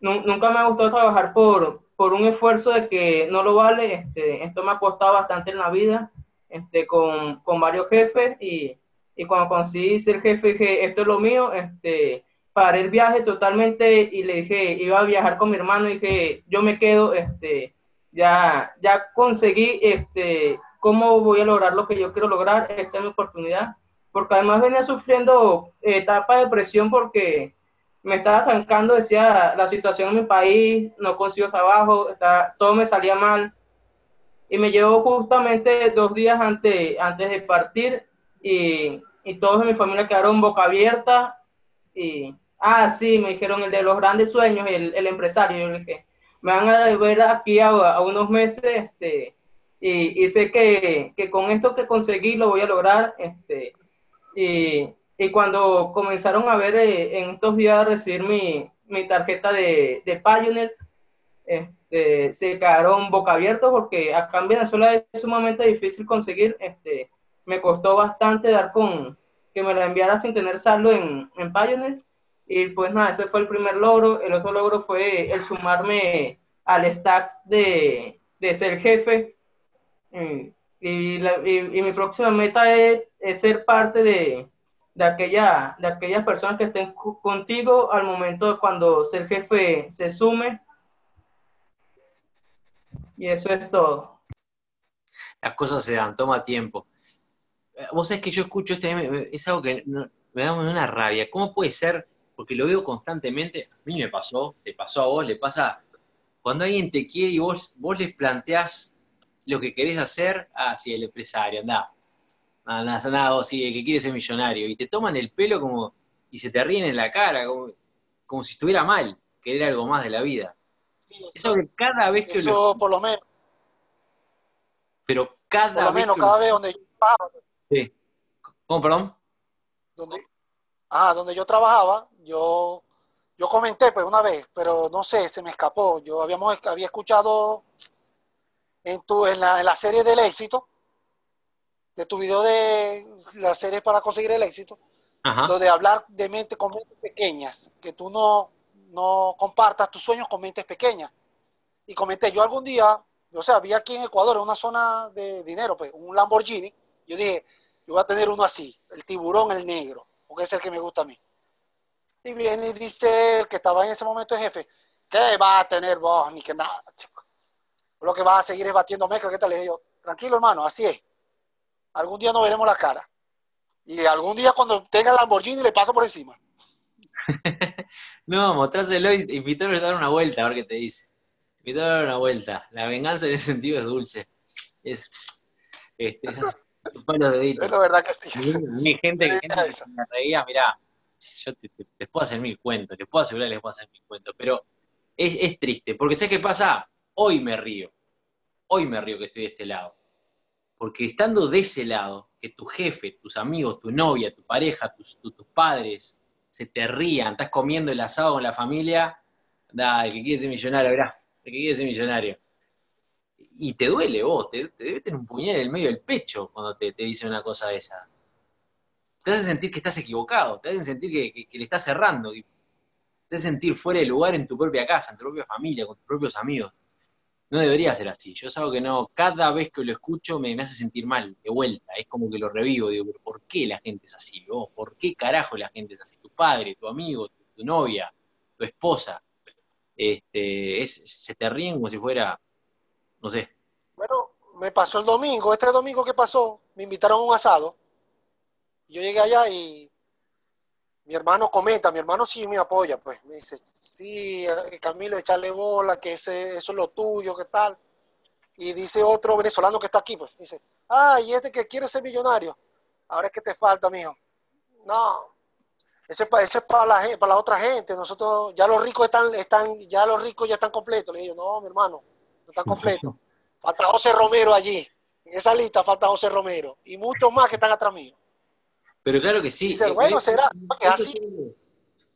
nunca me ha gustado trabajar por, por un esfuerzo de que no lo vale. Este, esto me ha costado bastante en la vida, este, con, con varios jefes y, y, cuando conseguí ser jefe dije, esto es lo mío, este, paré el viaje totalmente y le dije, iba a viajar con mi hermano y dije, yo me quedo, este, ya, ya conseguí, este, cómo voy a lograr lo que yo quiero lograr, esta es mi oportunidad, porque además venía sufriendo etapa de presión porque me estaba estancando, decía, la situación en mi país, no consigo trabajo, está, todo me salía mal. Y me llevó justamente dos días antes, antes de partir y, y todos en mi familia quedaron boca abierta y, ah, sí, me dijeron el de los grandes sueños, el, el empresario, yo dije, me van a ver aquí a, a unos meses, este, y, y sé que, que, con esto que conseguí lo voy a lograr, este, y, y cuando comenzaron a ver eh, en estos días a recibir mi, mi tarjeta de, de Pioneer, este, se quedaron boca abiertos porque acá en Venezuela es sumamente difícil conseguir, este, me costó bastante dar con que me la enviara sin tener saldo en, en Pioneer. Y pues nada, ese fue el primer logro. El otro logro fue el sumarme al stack de, de ser jefe. Y, la, y, y mi próxima meta es, es ser parte de, de, aquella, de aquellas personas que estén contigo al momento cuando ser jefe se sume. Y eso es todo. Las cosas se dan, toma tiempo. Eh, vos sabés que yo escucho este, es algo que me da una rabia. ¿Cómo puede ser? Porque lo veo constantemente, a mí me pasó, te pasó a vos, le pasa, cuando alguien te quiere y vos, vos les planteás lo que querés hacer, ah, sí, el empresario, anda, nada, nada, nada, sí, el que quiere ser millonario, y te toman el pelo como, y se te ríen en la cara, como, como si estuviera mal, querer algo más de la vida. Eso que cada vez que Eso lo... por lo menos, Pero cada por lo vez menos que- cada vez donde yo trabajaba, Sí. ¿Cómo, perdón? donde, ah, donde yo trabajaba, yo, yo comenté pues una vez, pero no sé, se me escapó. Yo habíamos, había escuchado en tu, en la, en la serie del éxito, de tu video de la serie para conseguir el éxito, Ajá. lo de hablar de mente con mentes pequeñas, que tú no, no compartas tus sueños con mentes pequeñas. Y comenté, yo algún día, o sea, vi aquí en Ecuador, en una zona de dinero, pues, un Lamborghini, yo dije, yo voy a tener uno así, el tiburón, el negro, porque es el que me gusta a mí. Y viene y dice el que estaba en ese momento el jefe, ¿qué va a tener vos? Ni que nada, chico. Lo que vas a seguir es batiendo mezcla, ¿qué tal? Le dije yo, tranquilo hermano, así es. Algún día nos veremos la cara. Y algún día cuando tenga el Lamborghini le paso por encima. No, mostráselo y invítalo a dar una vuelta, a ver qué te dice. Invítalo a dar una vuelta. La venganza en ese sentido es dulce. Es. Este, chupar los deditos. Es la verdad que sí. Hay gente, que- me reía, mirá, yo te- te- les puedo hacer mil cuentos, les puedo asegurar que les puedo hacer mil cuentos, pero es, es triste, porque sé qué pasa, hoy me río, hoy me río que estoy de este lado, porque estando de ese lado, que tu jefe, tus amigos, tu novia, tu pareja, tus, tu- tus padres se te rían, estás comiendo el asado con la familia, da, el que quiere ser millonario, verá, el que quiere ser millonario. Y te duele vos, te, te debe tener un puñal en el medio del pecho cuando te, te dicen una cosa de esa te hace sentir que estás equivocado, te hace sentir que, que- le estás cerrando, te hace sentir fuera de lugar en tu propia casa, en tu propia familia, con tus propios amigos. No debería ser así. Yo es que no, cada vez que lo escucho me, me hace sentir mal, de vuelta. Es como que lo revivo, digo, pero ¿por qué la gente es así? vos? ¿Por qué carajo la gente es así? Tu padre, tu amigo, tu, tu novia, tu esposa. Este, es, se te ríen como si fuera, no sé, Bueno, me pasó el domingo, este domingo que pasó, me invitaron a un asado. Yo llegué allá y mi hermano comenta, mi hermano sí me apoya, pues me dice, sí, eh, Camilo, echarle bola, que ese, eso es lo tuyo, ¿qué tal? Y dice otro venezolano que está aquí, pues, dice, ah, y este que quiere ser millonario, ahora es que te falta, mijo. No, eso es para, eso es para, la, para la otra gente, nosotros, ya los ricos están, están, ya los ricos ya están completos. Le digo, no, mi hermano, no están completos. Falta José Romero allí. En esa lista falta José Romero. Y muchos más que están atrás mío. Pero claro que sí. Dice, Eh, bueno, será, es así.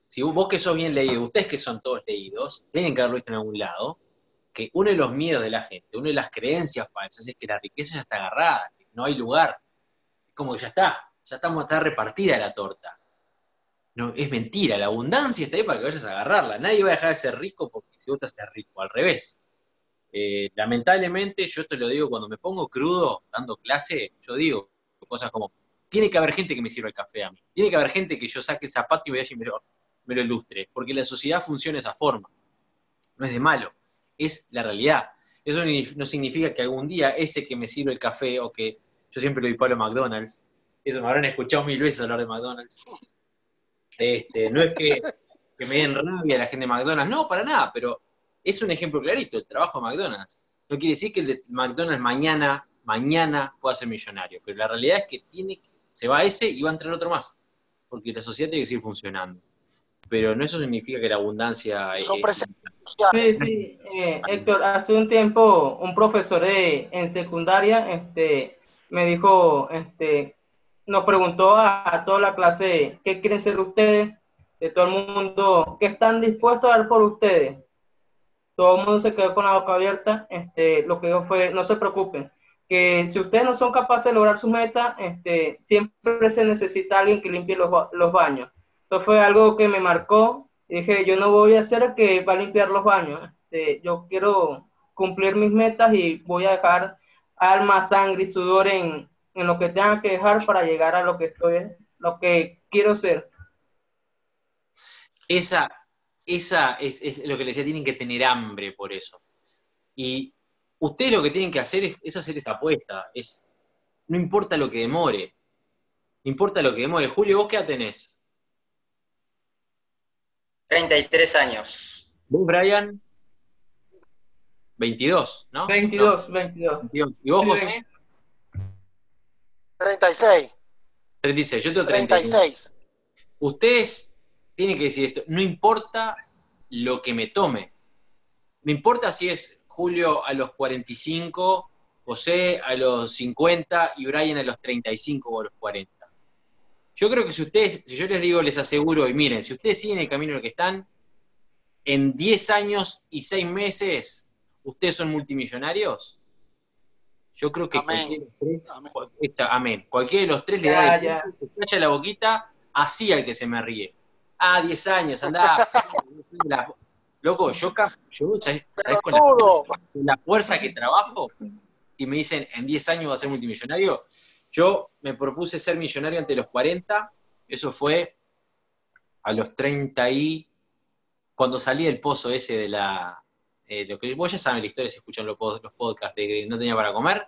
Si vos que sos bien leído, ustedes que son todos leídos, tienen que haberlo visto en algún lado, que uno de los miedos de la gente, una de las creencias falsas es que la riqueza ya está agarrada, que no hay lugar. Es como que ya está, ya estamos, está repartida la torta. No, es mentira, la abundancia está ahí para que vayas a agarrarla. Nadie va a dejar de ser rico porque si vos haces rico, al revés. Eh, lamentablemente, yo te lo digo cuando me pongo crudo dando clase, yo digo cosas como, tiene que haber gente que me sirva el café a mí, tiene que haber gente que yo saque el zapato y me vaya y me lo, ilustre, porque la sociedad funciona de esa forma. No es de malo, es la realidad. Eso no significa que algún día ese que me sirve el café o que yo siempre lo palo a McDonald's, eso me habrán escuchado mil veces hablar de McDonald's. Este, no es que que me den rabia la gente de McDonald's. No, para nada, pero es un ejemplo clarito, el trabajo de McDonald's. No quiere decir que el de McDonald's mañana, mañana pueda ser millonario, pero la realidad es que tiene, se va ese y va a entrar otro más, porque la sociedad tiene que seguir funcionando. Pero no eso significa que la abundancia... Son es- presentes Sí, sí, eh, Héctor, hace un tiempo un profesor de- en secundaria este, me dijo, este, nos preguntó a, a toda la clase qué quieren ser ustedes, de todo el mundo, qué están dispuestos a dar por ustedes. Todo el mundo se quedó con la boca abierta. Este, lo que dijo fue, no se preocupen, que si ustedes no son capaces de lograr su meta, este, siempre se necesita alguien que limpie los, los baños. Esto fue algo que me marcó. Dije, yo no voy a ser que va a limpiar los baños. Este, yo quiero cumplir mis metas y voy a dejar alma, sangre y sudor en, en lo que tenga que dejar para llegar a lo que estoy, lo que quiero ser. Esa, esa es, es lo que les decía, tienen que tener hambre por eso. Y ustedes lo que tienen que hacer es, es hacer esa apuesta. Es, no importa lo que demore. No importa lo que demore. Julio, ¿vos qué edad tenés? 33 años. ¿Vos, Brian? 22, ¿no? 22, 22. No, 22. ¿Y vos, José? 36, 36. Yo tengo 36. 36. Ustedes tienen que decir esto. No importa lo que me tome. No importa si es Julio a los 45, José a los 50 y Brian a los 35 o a los 40. Yo creo que si ustedes, si yo les digo, les aseguro, y miren, si ustedes siguen el camino en el que están, en 10 años y 6 meses, ustedes son multimillonarios. Yo creo que Amén. cualquiera de los tres, Amén. esta- amén. Cualquiera de los tres le da ya. de se calla la boquita así al que se me ríe. Ah, 10 años, andá. Loco, yo, yo ¿sabes, Pero sabes con la, todo. con la fuerza que trabajo y me dicen en 10 años va a ser multimillonario, yo me propuse ser millonario ante los 40, eso fue a los 30 y cuando salí del pozo ese de la... eh, lo que vos ya saben la historia si escuchan los, los podcasts de que no tenía para comer,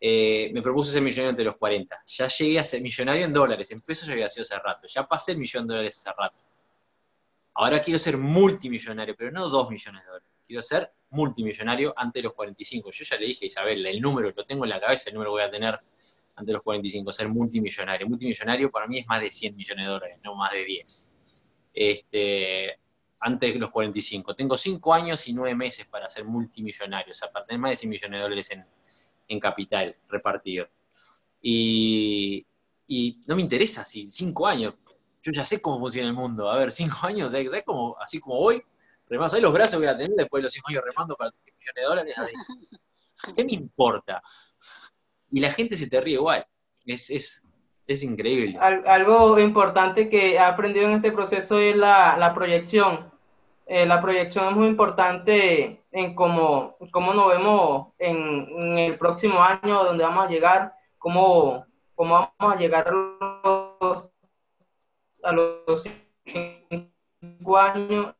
eh, me propuse ser millonario ante los 40. Ya llegué a ser millonario en dólares, en pesos ya había sido hace rato, ya pasé el millón de dólares hace rato. Ahora quiero ser multimillonario, pero no dos millones de dólares. Quiero ser multimillonario ante los 45. Yo ya le dije a Isabel, el número lo tengo en la cabeza, el número voy a tener ante los 45, ser multimillonario. Multimillonario para mí es más de 100 millones de dólares, no más de 10. Este, antes de los 45. Tengo 5 años y 9 meses para ser multimillonario, o sea, para tener más de 100 millones de dólares en, en capital repartido. Y, y no me interesa si 5 años, yo ya sé cómo funciona el mundo. A ver, 5 años, ¿sabes ¿sabes cómo, así como voy? Remás, ¿sabes los brazos voy a tener después de los 5 años remando para 3 millones de dólares? ¿Qué me importa? Y la gente se te ríe igual. Es, es, es increíble. Al- algo importante que he aprendido en este proceso es la, la proyección. Eh, la proyección es muy importante en cómo, cómo nos vemos en, en el próximo año, donde vamos a llegar, cómo, cómo vamos a llegar a a los cinco años.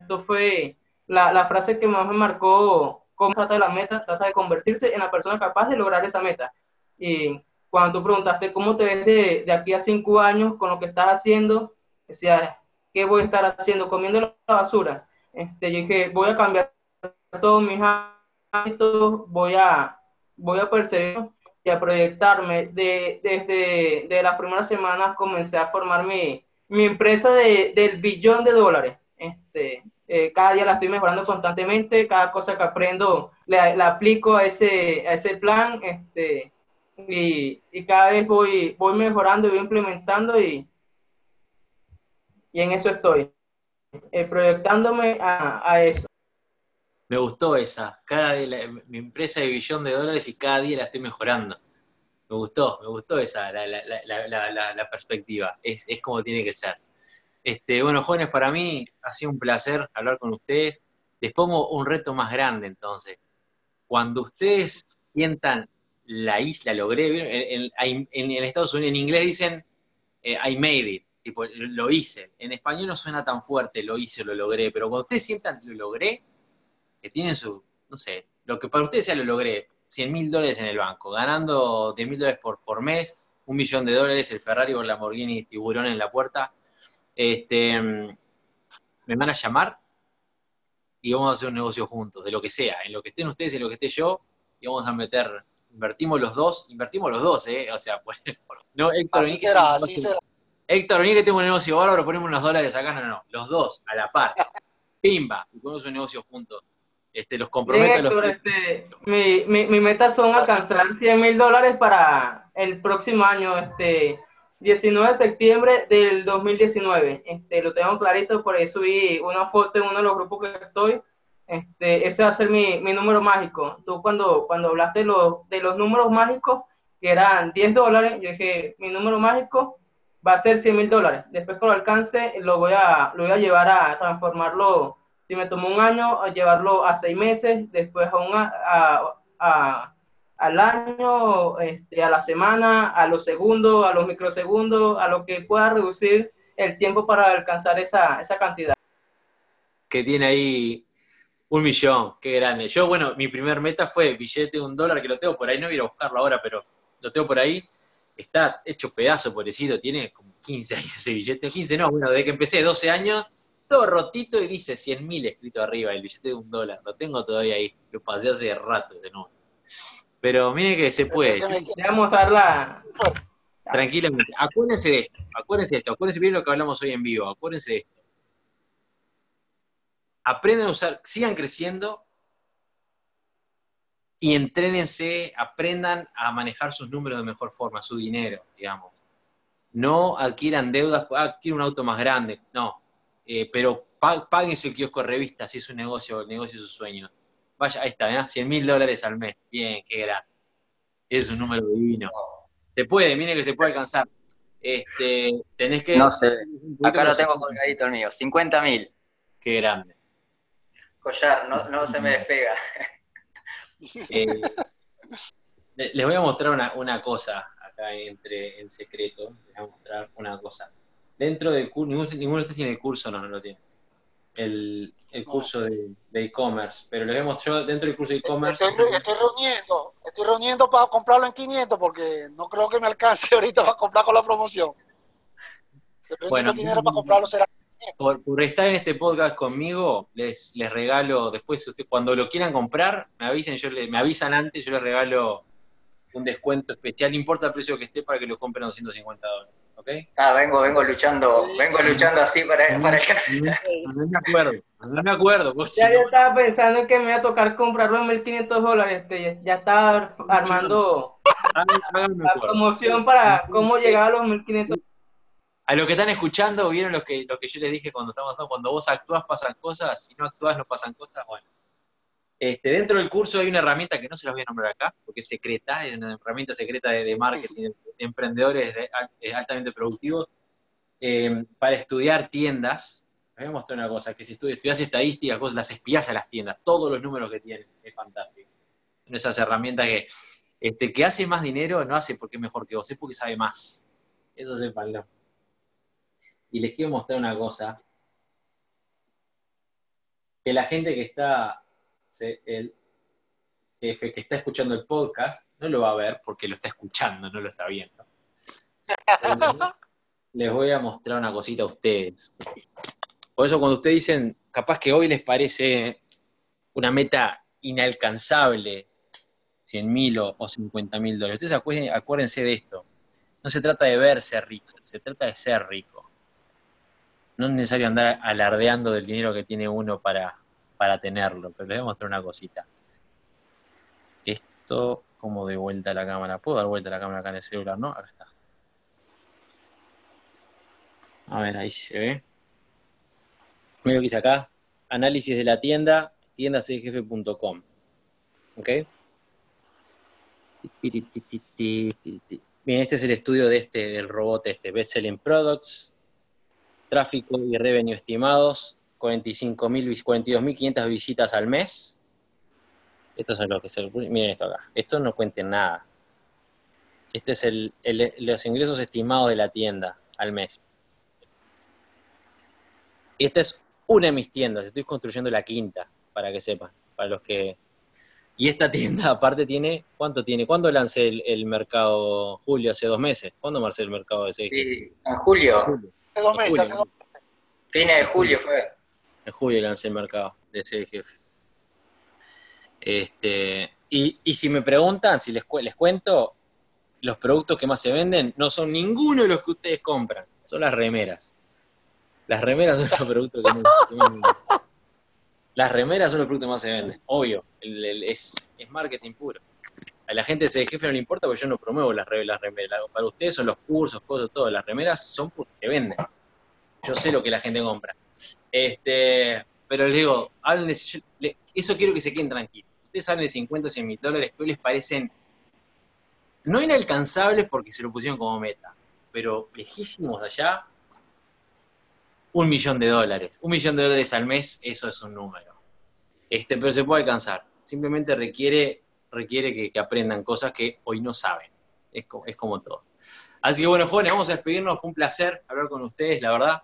Esto fue la, la frase que más me marcó, cómo trata la meta, trata de convertirse en la persona capaz de lograr esa meta. Y cuando tú preguntaste cómo te ves de, de aquí a cinco años con lo que estás haciendo, decía, ¿qué voy a estar haciendo? Comiendo la basura. Este, yo dije, voy a cambiar todos mis hábitos, voy a, voy a perseverar y a proyectarme. De, desde de las primeras semanas comencé a formar mi, mi empresa de, del billón de dólares. Este, eh, cada día la estoy mejorando constantemente, cada cosa que aprendo la, aplico a ese, a ese plan. Este, y, y cada vez voy, voy mejorando y voy implementando y, y en eso estoy, eh, proyectándome a, a, eso. Me gustó esa. Cada día mi empresa de billón de dólares y cada día la estoy mejorando. Me gustó, me gustó esa, la, la- la- perspectiva. Es, como tiene que ser. Este, bueno, jóvenes, para mí ha sido un placer hablar con ustedes. Les pongo un reto más grande entonces. Cuando ustedes sientan la isla, logré, en Estados Unidos en inglés dicen eh, I made it, tipo, lo hice. En español no suena tan fuerte, lo hice, lo logré, pero cuando ustedes sientan lo logré, que tienen su, no sé, lo que para ustedes sea lo logré, 100 mil dólares en el banco, ganando 10 mil dólares por, por mes, un millón de dólares, el Ferrari o el Lamborghini tiburón en la puerta, este, me van a llamar y vamos a hacer un negocio juntos, de lo que sea, en lo que estén ustedes y en lo que esté yo, y vamos a meter, invertimos los dos, invertimos los dos, ¿eh? O sea, pues, no, Héctor, Así será, tengo un así negocio- será. Héctor, vení que tengo un negocio bárbaro, ponemos unos dólares acá, no, no, no, los dos, a la par, pimba, y ponemos un negocio juntos. Este, los a los este, mi, mi, mi meta son alcanzar 100 mil dólares para el próximo año, este, 19 de septiembre del 2019. Este, lo tengo clarito, por ahí subí una foto en uno de los grupos que estoy. Este, ese va a ser mi, mi número mágico. Tú cuando, cuando hablaste de los, de los números mágicos, que eran 10 dólares, yo dije, mi número mágico va a ser 100 mil dólares. Después lo alcance, lo voy a, lo voy a llevar a transformarlo si me tomó un año, a llevarlo a seis meses, después a, un, a, a- al año, este, a la semana, a los segundos, a los microsegundos, a lo que pueda reducir el tiempo para alcanzar esa, esa cantidad. que tiene ahí un millón, qué grande. Yo, bueno, mi primer meta fue billete de un dólar, que lo tengo por ahí, no voy a buscarlo ahora, pero lo tengo por ahí. Está hecho pedazo, pobrecito, tiene como 15 años ese billete. 15 no, bueno, desde que empecé, 12 años, todo rotito y dice 100 mil escrito arriba, el billete de un dólar. Lo tengo todavía ahí, lo pasé hace rato de nuevo. Pero mire que se puede. Voy a la... Tranquilamente. Acuérdense de esto, acuérdense de esto, acuérdense bien lo que hablamos hoy en vivo, acuérdense de esto. Aprendan a usar, sigan creciendo y entrénense, aprendan a manejar sus números de mejor forma, su dinero, digamos. No adquieran deudas, ah, adquieren un auto más grande, no. Eh, pero pá- páguense el kiosco de revistas si es un negocio, el negocio de sus sueños. Vaya, ahí está, ¿eh? 100 mil dólares al mes. Bien, qué grande. Es un número divino. Se puede, miren que se puede alcanzar. Este, tenés que. No sé, acá lo tengo colgadito el mío, 50 mil. Qué grande. Collar, no, no se me despega. Eh, le- les voy a mostrar una, una cosa acá entre en secreto. Les voy a mostrar una cosa. Dentro del curso, ninguno, ninguno de ustedes tiene el curso, no, no lo tiene. El, el curso de e-commerce. Pero les mostrar dentro del curso de e-commerce. Estoy, re- estoy reuniendo, estoy reuniendo para comprarlo en 500 porque no creo que me alcance ahorita para comprar con la promoción. Reuniendo Bueno. dinero para comprarlo, será. por, por estar en este podcast conmigo, les, les regalo, después usted, cuando lo quieran comprar, me avisen, yo le- me avisan antes, yo les regalo un descuento especial, no importa el precio que esté, para que lo compren a 250 dólares. ¿Ok? Ah, vengo, vengo luchando, vengo luchando así para, para No me acuerdo, no me acuerdo. vos Ya yo estaba pensando en que me iba a tocar comprarlo en 1500 dólares. Este, ya- estaba armando háganme la promoción para cómo llegar a los 1500 A los que están escuchando, vieron lo que, lo que yo les dije cuando estábamos hablando, cuando vos actúas pasan cosas, si no actúas no pasan cosas, bueno. Este, dentro del curso hay una herramienta que no se las voy a nombrar acá, porque es secreta, es una herramienta secreta de, marketing, de emprendedores de- eh, altamente productivos, eh, para estudiar tiendas. Les voy a mostrar una cosa, que si estu- estudias estadísticas, vos las espías a las tiendas, todos los números que tienen, es fantástico. Son esas herramientas que este, que hace más dinero no hace porque es mejor que vos, es porque sabe más. Eso sépanlo. Y les quiero mostrar una cosa. Que la gente que está, el jefe que está escuchando el podcast, no lo va a ver porque lo está escuchando, no lo está viendo. Les voy a mostrar una cosita a ustedes. Por eso cuando ustedes dicen, capaz que hoy les parece una meta inalcanzable, 100 mil o, 50 mil dólares, ustedes acuérdense, acuérdense de esto. No se trata de verse rico, se trata de ser rico. No es necesario andar alardeando del dinero que tiene uno para, para tenerlo, pero les voy a mostrar una cosita. Esto, como de vuelta a la cámara. ¿Puedo dar vuelta a la cámara acá en el celular? ¿No? Acá está. A ver, ahí sí se ve. Lo que hice acá. Análisis de la tienda, tiendasjefe.com. ¿Ok? Bien, este es el estudio de este, del robot este, Best Selling Products, tráfico y revenue estimados, 45.000, 42.500 visitas al mes. Esto es lo que se Miren esto acá. Esto no cuenten nada. Este es el, el- los ingresos estimados de la tienda al mes. Esta es una de mis tiendas. Estoy construyendo la quinta, para que sepan. Para los que. Y esta tienda, aparte, tiene. ¿Cuánto tiene? ¿Cuándo lancé el, el mercado? Julio, hace dos meses. ¿Cuándo lancé el mercado de ese? Sí, en julio, Hace dos meses, Julio. hace dos- fines de julio fue. En julio lancé el mercado de ese jefe. Este, y, y si me preguntan, si les, les cuento, los productos que más se venden no son ninguno de los que ustedes compran, son las remeras. Las remeras son los productos que más venden. Las remeras son los productos que más se venden, obvio, es, es, marketing puro. A la gente de ese jefe no le importa porque yo no promuevo las, las remeras. Para ustedes son los cursos, cosas, todo. Las remeras son porque se venden. Yo sé lo que la gente compra. Este, pero les digo, hablen de, eso quiero que se queden tranquilos. Ustedes hablan de 50 o 100 mil dólares que hoy les parecen no inalcanzables porque se lo pusieron como meta, pero lejísimos de allá, un millón de dólares. Un millón de dólares al mes, eso es un número. Este, pero se puede alcanzar. Simplemente requiere, requiere que, aprendan cosas que hoy no saben. Es, es como todo. Así que bueno, jóvenes, vamos a despedirnos. Fue un placer hablar con ustedes, la verdad.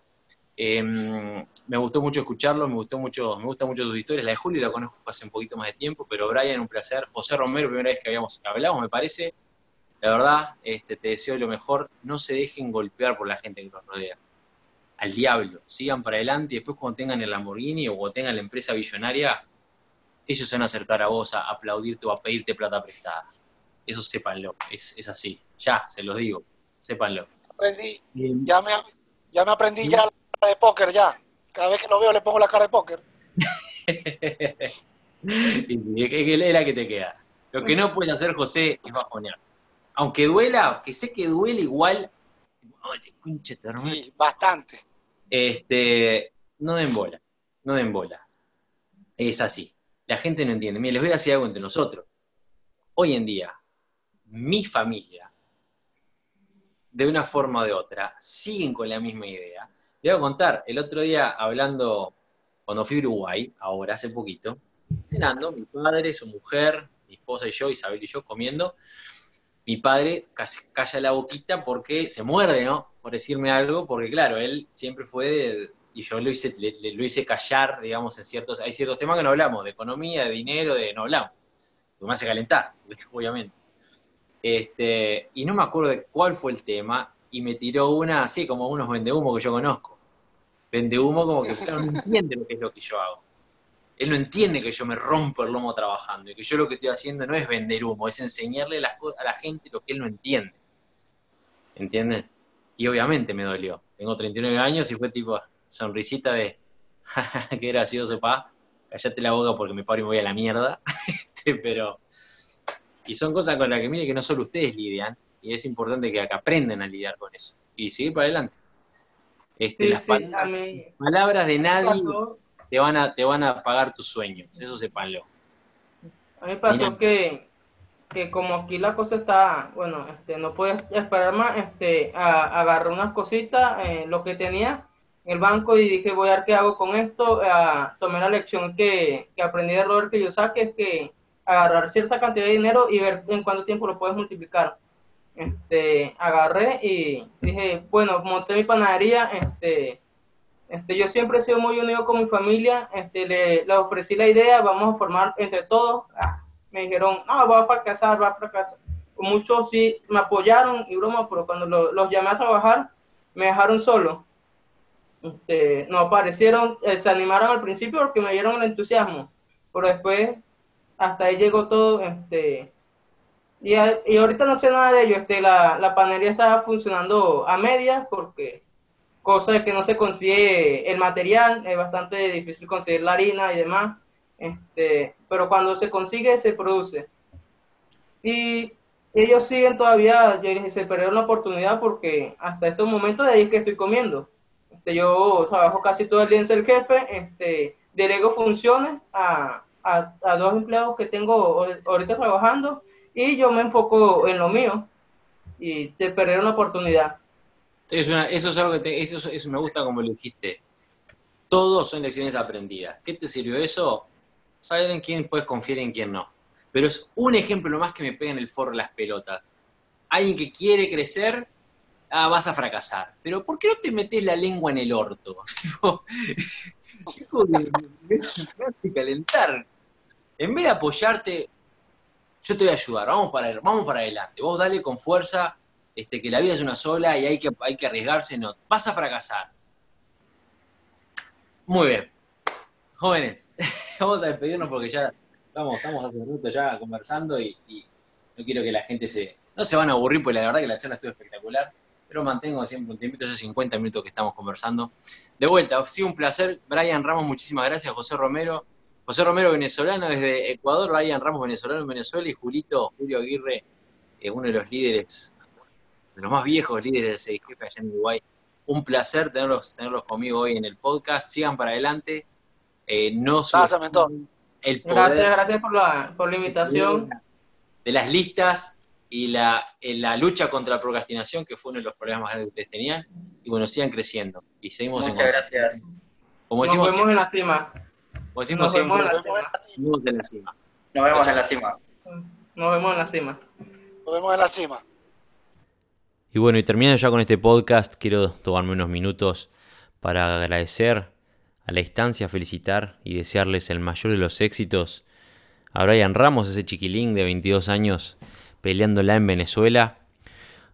Em, me gustó mucho escucharlo, me gustó mucho, me gusta mucho sus historias. La de Juli la conozco hace un poquito más de tiempo, pero Brian, un placer. José Romero, primera vez que habíamos hablado, me parece. La verdad, este, te deseo lo mejor. No se dejen golpear por la gente que los rodea. Al diablo, sigan para adelante y después cuando tengan el Lamborghini o cuando tengan la empresa billonaria, ellos se van a acercar a vos a aplaudirte o a pedirte plata prestada. Eso sépanlo, es, es así. Ya, se los digo, sépanlo. Aprendí, ya me, ya me aprendí ya cara de póker, ya. Cada vez que lo veo le pongo la cara de póker. es la que te queda. Lo que no puede hacer José es bajonear aunque duela, que sé que duele igual, sí, bastante. Este, no den bola, no den bola. Es así. La gente no entiende. Mira, les voy a decir algo entre nosotros. Hoy en día, mi familia, de una forma o de otra, siguen con la misma idea. Les voy a contar, el otro día hablando, cuando fui a Uruguay, ahora hace poquito, cenando, mi padre, su mujer, mi esposa y yo, Isabel y yo, comiendo, mi padre calla la boquita porque se muerde, ¿no? Por decirme algo, porque claro, él siempre fue y yo lo hice, lo hice callar, digamos, en ciertos, hay ciertos temas que no hablamos, de economía, de dinero, de no hablamos, lo me hace calentar, obviamente. Este, y no me acuerdo de cuál fue el tema, y me tiró una, así como unos vendehumo que yo conozco. Vendehumo como que claro, no entiende lo que es lo que yo hago. Él no entiende que yo me rompo el lomo trabajando y que yo lo que estoy haciendo no es vender humo, es enseñarle las a la gente lo que él no entiende. ¿Entiendes? Y obviamente me dolió. Tengo 39 años y fue tipo sonrisita de, qué gracioso, pa, callate la boca porque me paro y me voy a la mierda. Este, pero, y son cosas con las que mire que no solo ustedes lidian, y es importante que, aprendan a lidiar con eso y seguir para adelante. Este, las palabras de nadie te van a, te van a pagar tus sueños, eso sepanlo. A mí me pasó que, que como aquí la cosa está, bueno, este, no puedes esperar más, este, agarré unas cositas, eh, lo que tenía en el banco y dije, voy a ver qué hago con esto, tomé la lección que, que aprendí de Robert Kiyosaki, es que agarrar cierta cantidad de dinero y ver en cuánto tiempo lo puedes multiplicar. Este, agarré y dije, bueno, monté mi panadería, este, este, yo siempre he sido muy unido con mi familia, este, le, ofrecí la idea, vamos a formar entre todos. Ah, me dijeron, no, va a fracasar, va a fracasar. Muchos sí me apoyaron y broma, pero cuando los llamé a trabajar, me dejaron solo. Este, no aparecieron, eh, se animaron al principio porque me dieron el entusiasmo, pero después hasta ahí llegó todo. Este, y, y ahorita no sé nada de ello. Este, la, la panería estaba funcionando a medias porque cosa que no se consigue el material, es bastante difícil conseguir la harina y demás, este, pero cuando se consigue se produce. Y ellos siguen todavía, yo dije, se perdieron la oportunidad porque hasta estos momentos de ahí es que estoy comiendo. Este, yo trabajo casi todo el día en ser jefe, este, delego funciones a, a, a dos empleados que tengo ahorita trabajando y yo me enfoco en lo mío y se perdieron la oportunidad eso es algo que eso, me gusta como lo dijiste. Todos son lecciones aprendidas. ¿Qué te sirvió eso? Saber en quién puedes confiar y en quién no. Pero es un ejemplo más que me pega en el forro las pelotas. Alguien que quiere crecer, ah, vas a fracasar. Pero ¿por qué no te metes la lengua en el orto? me, hace calentar. En vez de apoyarte, yo te voy a ayudar, vamos para, vamos para adelante. Vos dale con fuerza, este, que la vida es una sola y hay que, hay que arriesgarse, no, vas a fracasar. Muy bien. jóvenes, vamos a despedirnos porque ya estamos, estamos hace un rato ya conversando y, no quiero que la gente se... No se van a aburrir, porque la verdad que la charla estuvo espectacular, pero mantengo siempre un tiempo, esos 50 minutos que estamos conversando. De vuelta, ha sido un placer. Brian Ramos, muchísimas gracias. José Romero, José Romero venezolano desde Ecuador, Brian Ramos venezolano en Venezuela y Julito, Julio Aguirre, eh, uno de los líderes, de los más viejos líderes de jefe allá en Uruguay. Un placer tenerlos, tenerlos conmigo hoy en el podcast. Sigan para adelante. Eh, no gracias, el poder gracias, gracias por la, por la invitación. De las listas y la, la lucha contra la procrastinación, que fue uno de los problemas más grandes que ustedes tenían. Y bueno, sigan creciendo. Y seguimos Muchas gracias. Como decimos, Nos vemos en la cima. Como decimos Nos vemos en la cima. Nos vemos en la cima. Nos vemos en la cima. Nos vemos en la cima. Y bueno, y terminando ya con este podcast, quiero tomarme unos minutos para agradecer a la instancia felicitar y desearles el mayor de los éxitos a Brian Ramos, ese chiquilín de 22 años peleándola en Venezuela,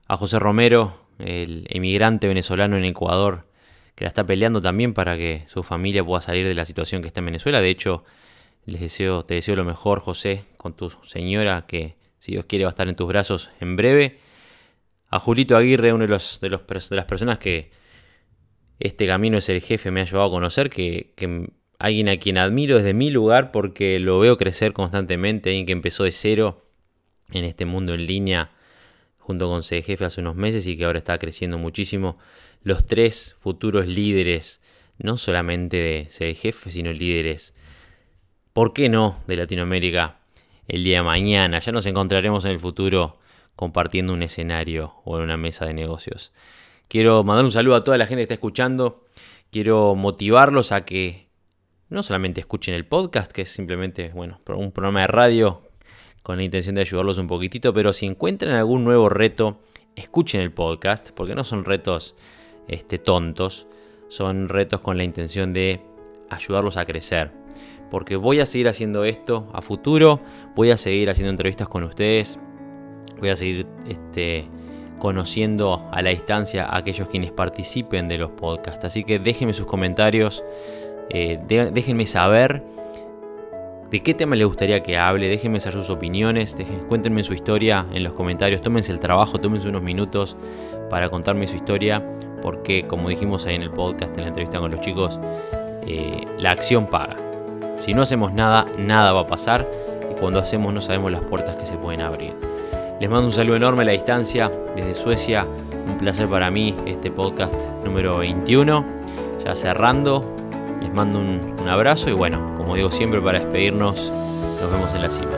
a José Romero, el emigrante venezolano en Ecuador, que la está peleando también para que su familia pueda salir de la situación que está en Venezuela. De hecho, les deseo, te deseo lo mejor, José, con tu señora, que si Dios quiere va a estar en tus brazos en breve. A Julito Aguirre, uno de, los, de, los, de las personas que este camino es el jefe me ha llevado a conocer, que, alguien a quien admiro desde mi lugar porque lo veo crecer constantemente, alguien que empezó de cero en este mundo en línea junto con C Jefe hace unos meses y que ahora está creciendo muchísimo. Los tres futuros líderes, no solamente de ser jefe, sino líderes, ¿por qué no?, de Latinoamérica el día de mañana. Ya nos encontraremos en el futuro compartiendo un escenario o en una mesa de negocios. Quiero mandar un saludo a toda la gente que está escuchando. Quiero motivarlos a que no solamente escuchen el podcast, que es simplemente bueno, un programa de radio con la intención de ayudarlos un poquitito, pero si encuentran algún nuevo reto, escuchen el podcast, porque no son retos este, tontos, son retos con la intención de ayudarlos a crecer. Porque voy a seguir haciendo esto a futuro, voy a seguir haciendo entrevistas con ustedes, voy a seguir este, conociendo a la distancia a aquellos quienes participen de los podcasts. Así que déjenme sus comentarios, eh, déjenme saber de qué tema les gustaría que hable, déjenme saber sus opiniones, cuéntenme su historia en los comentarios, tómense el trabajo, tómense unos minutos para contarme su historia, porque como dijimos ahí en el podcast, en la entrevista con los chicos, eh, la acción paga. Si no hacemos nada, nada va a pasar y cuando hacemos no sabemos las puertas que se pueden abrir. Les mando un saludo enorme a la distancia desde Suecia. Un placer para mí este podcast número 21. Ya cerrando, les mando un, abrazo y bueno, como digo siempre para despedirnos, nos vemos en la cima.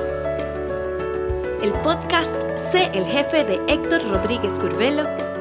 El podcast Sé el jefe de Héctor Rodríguez Curvelo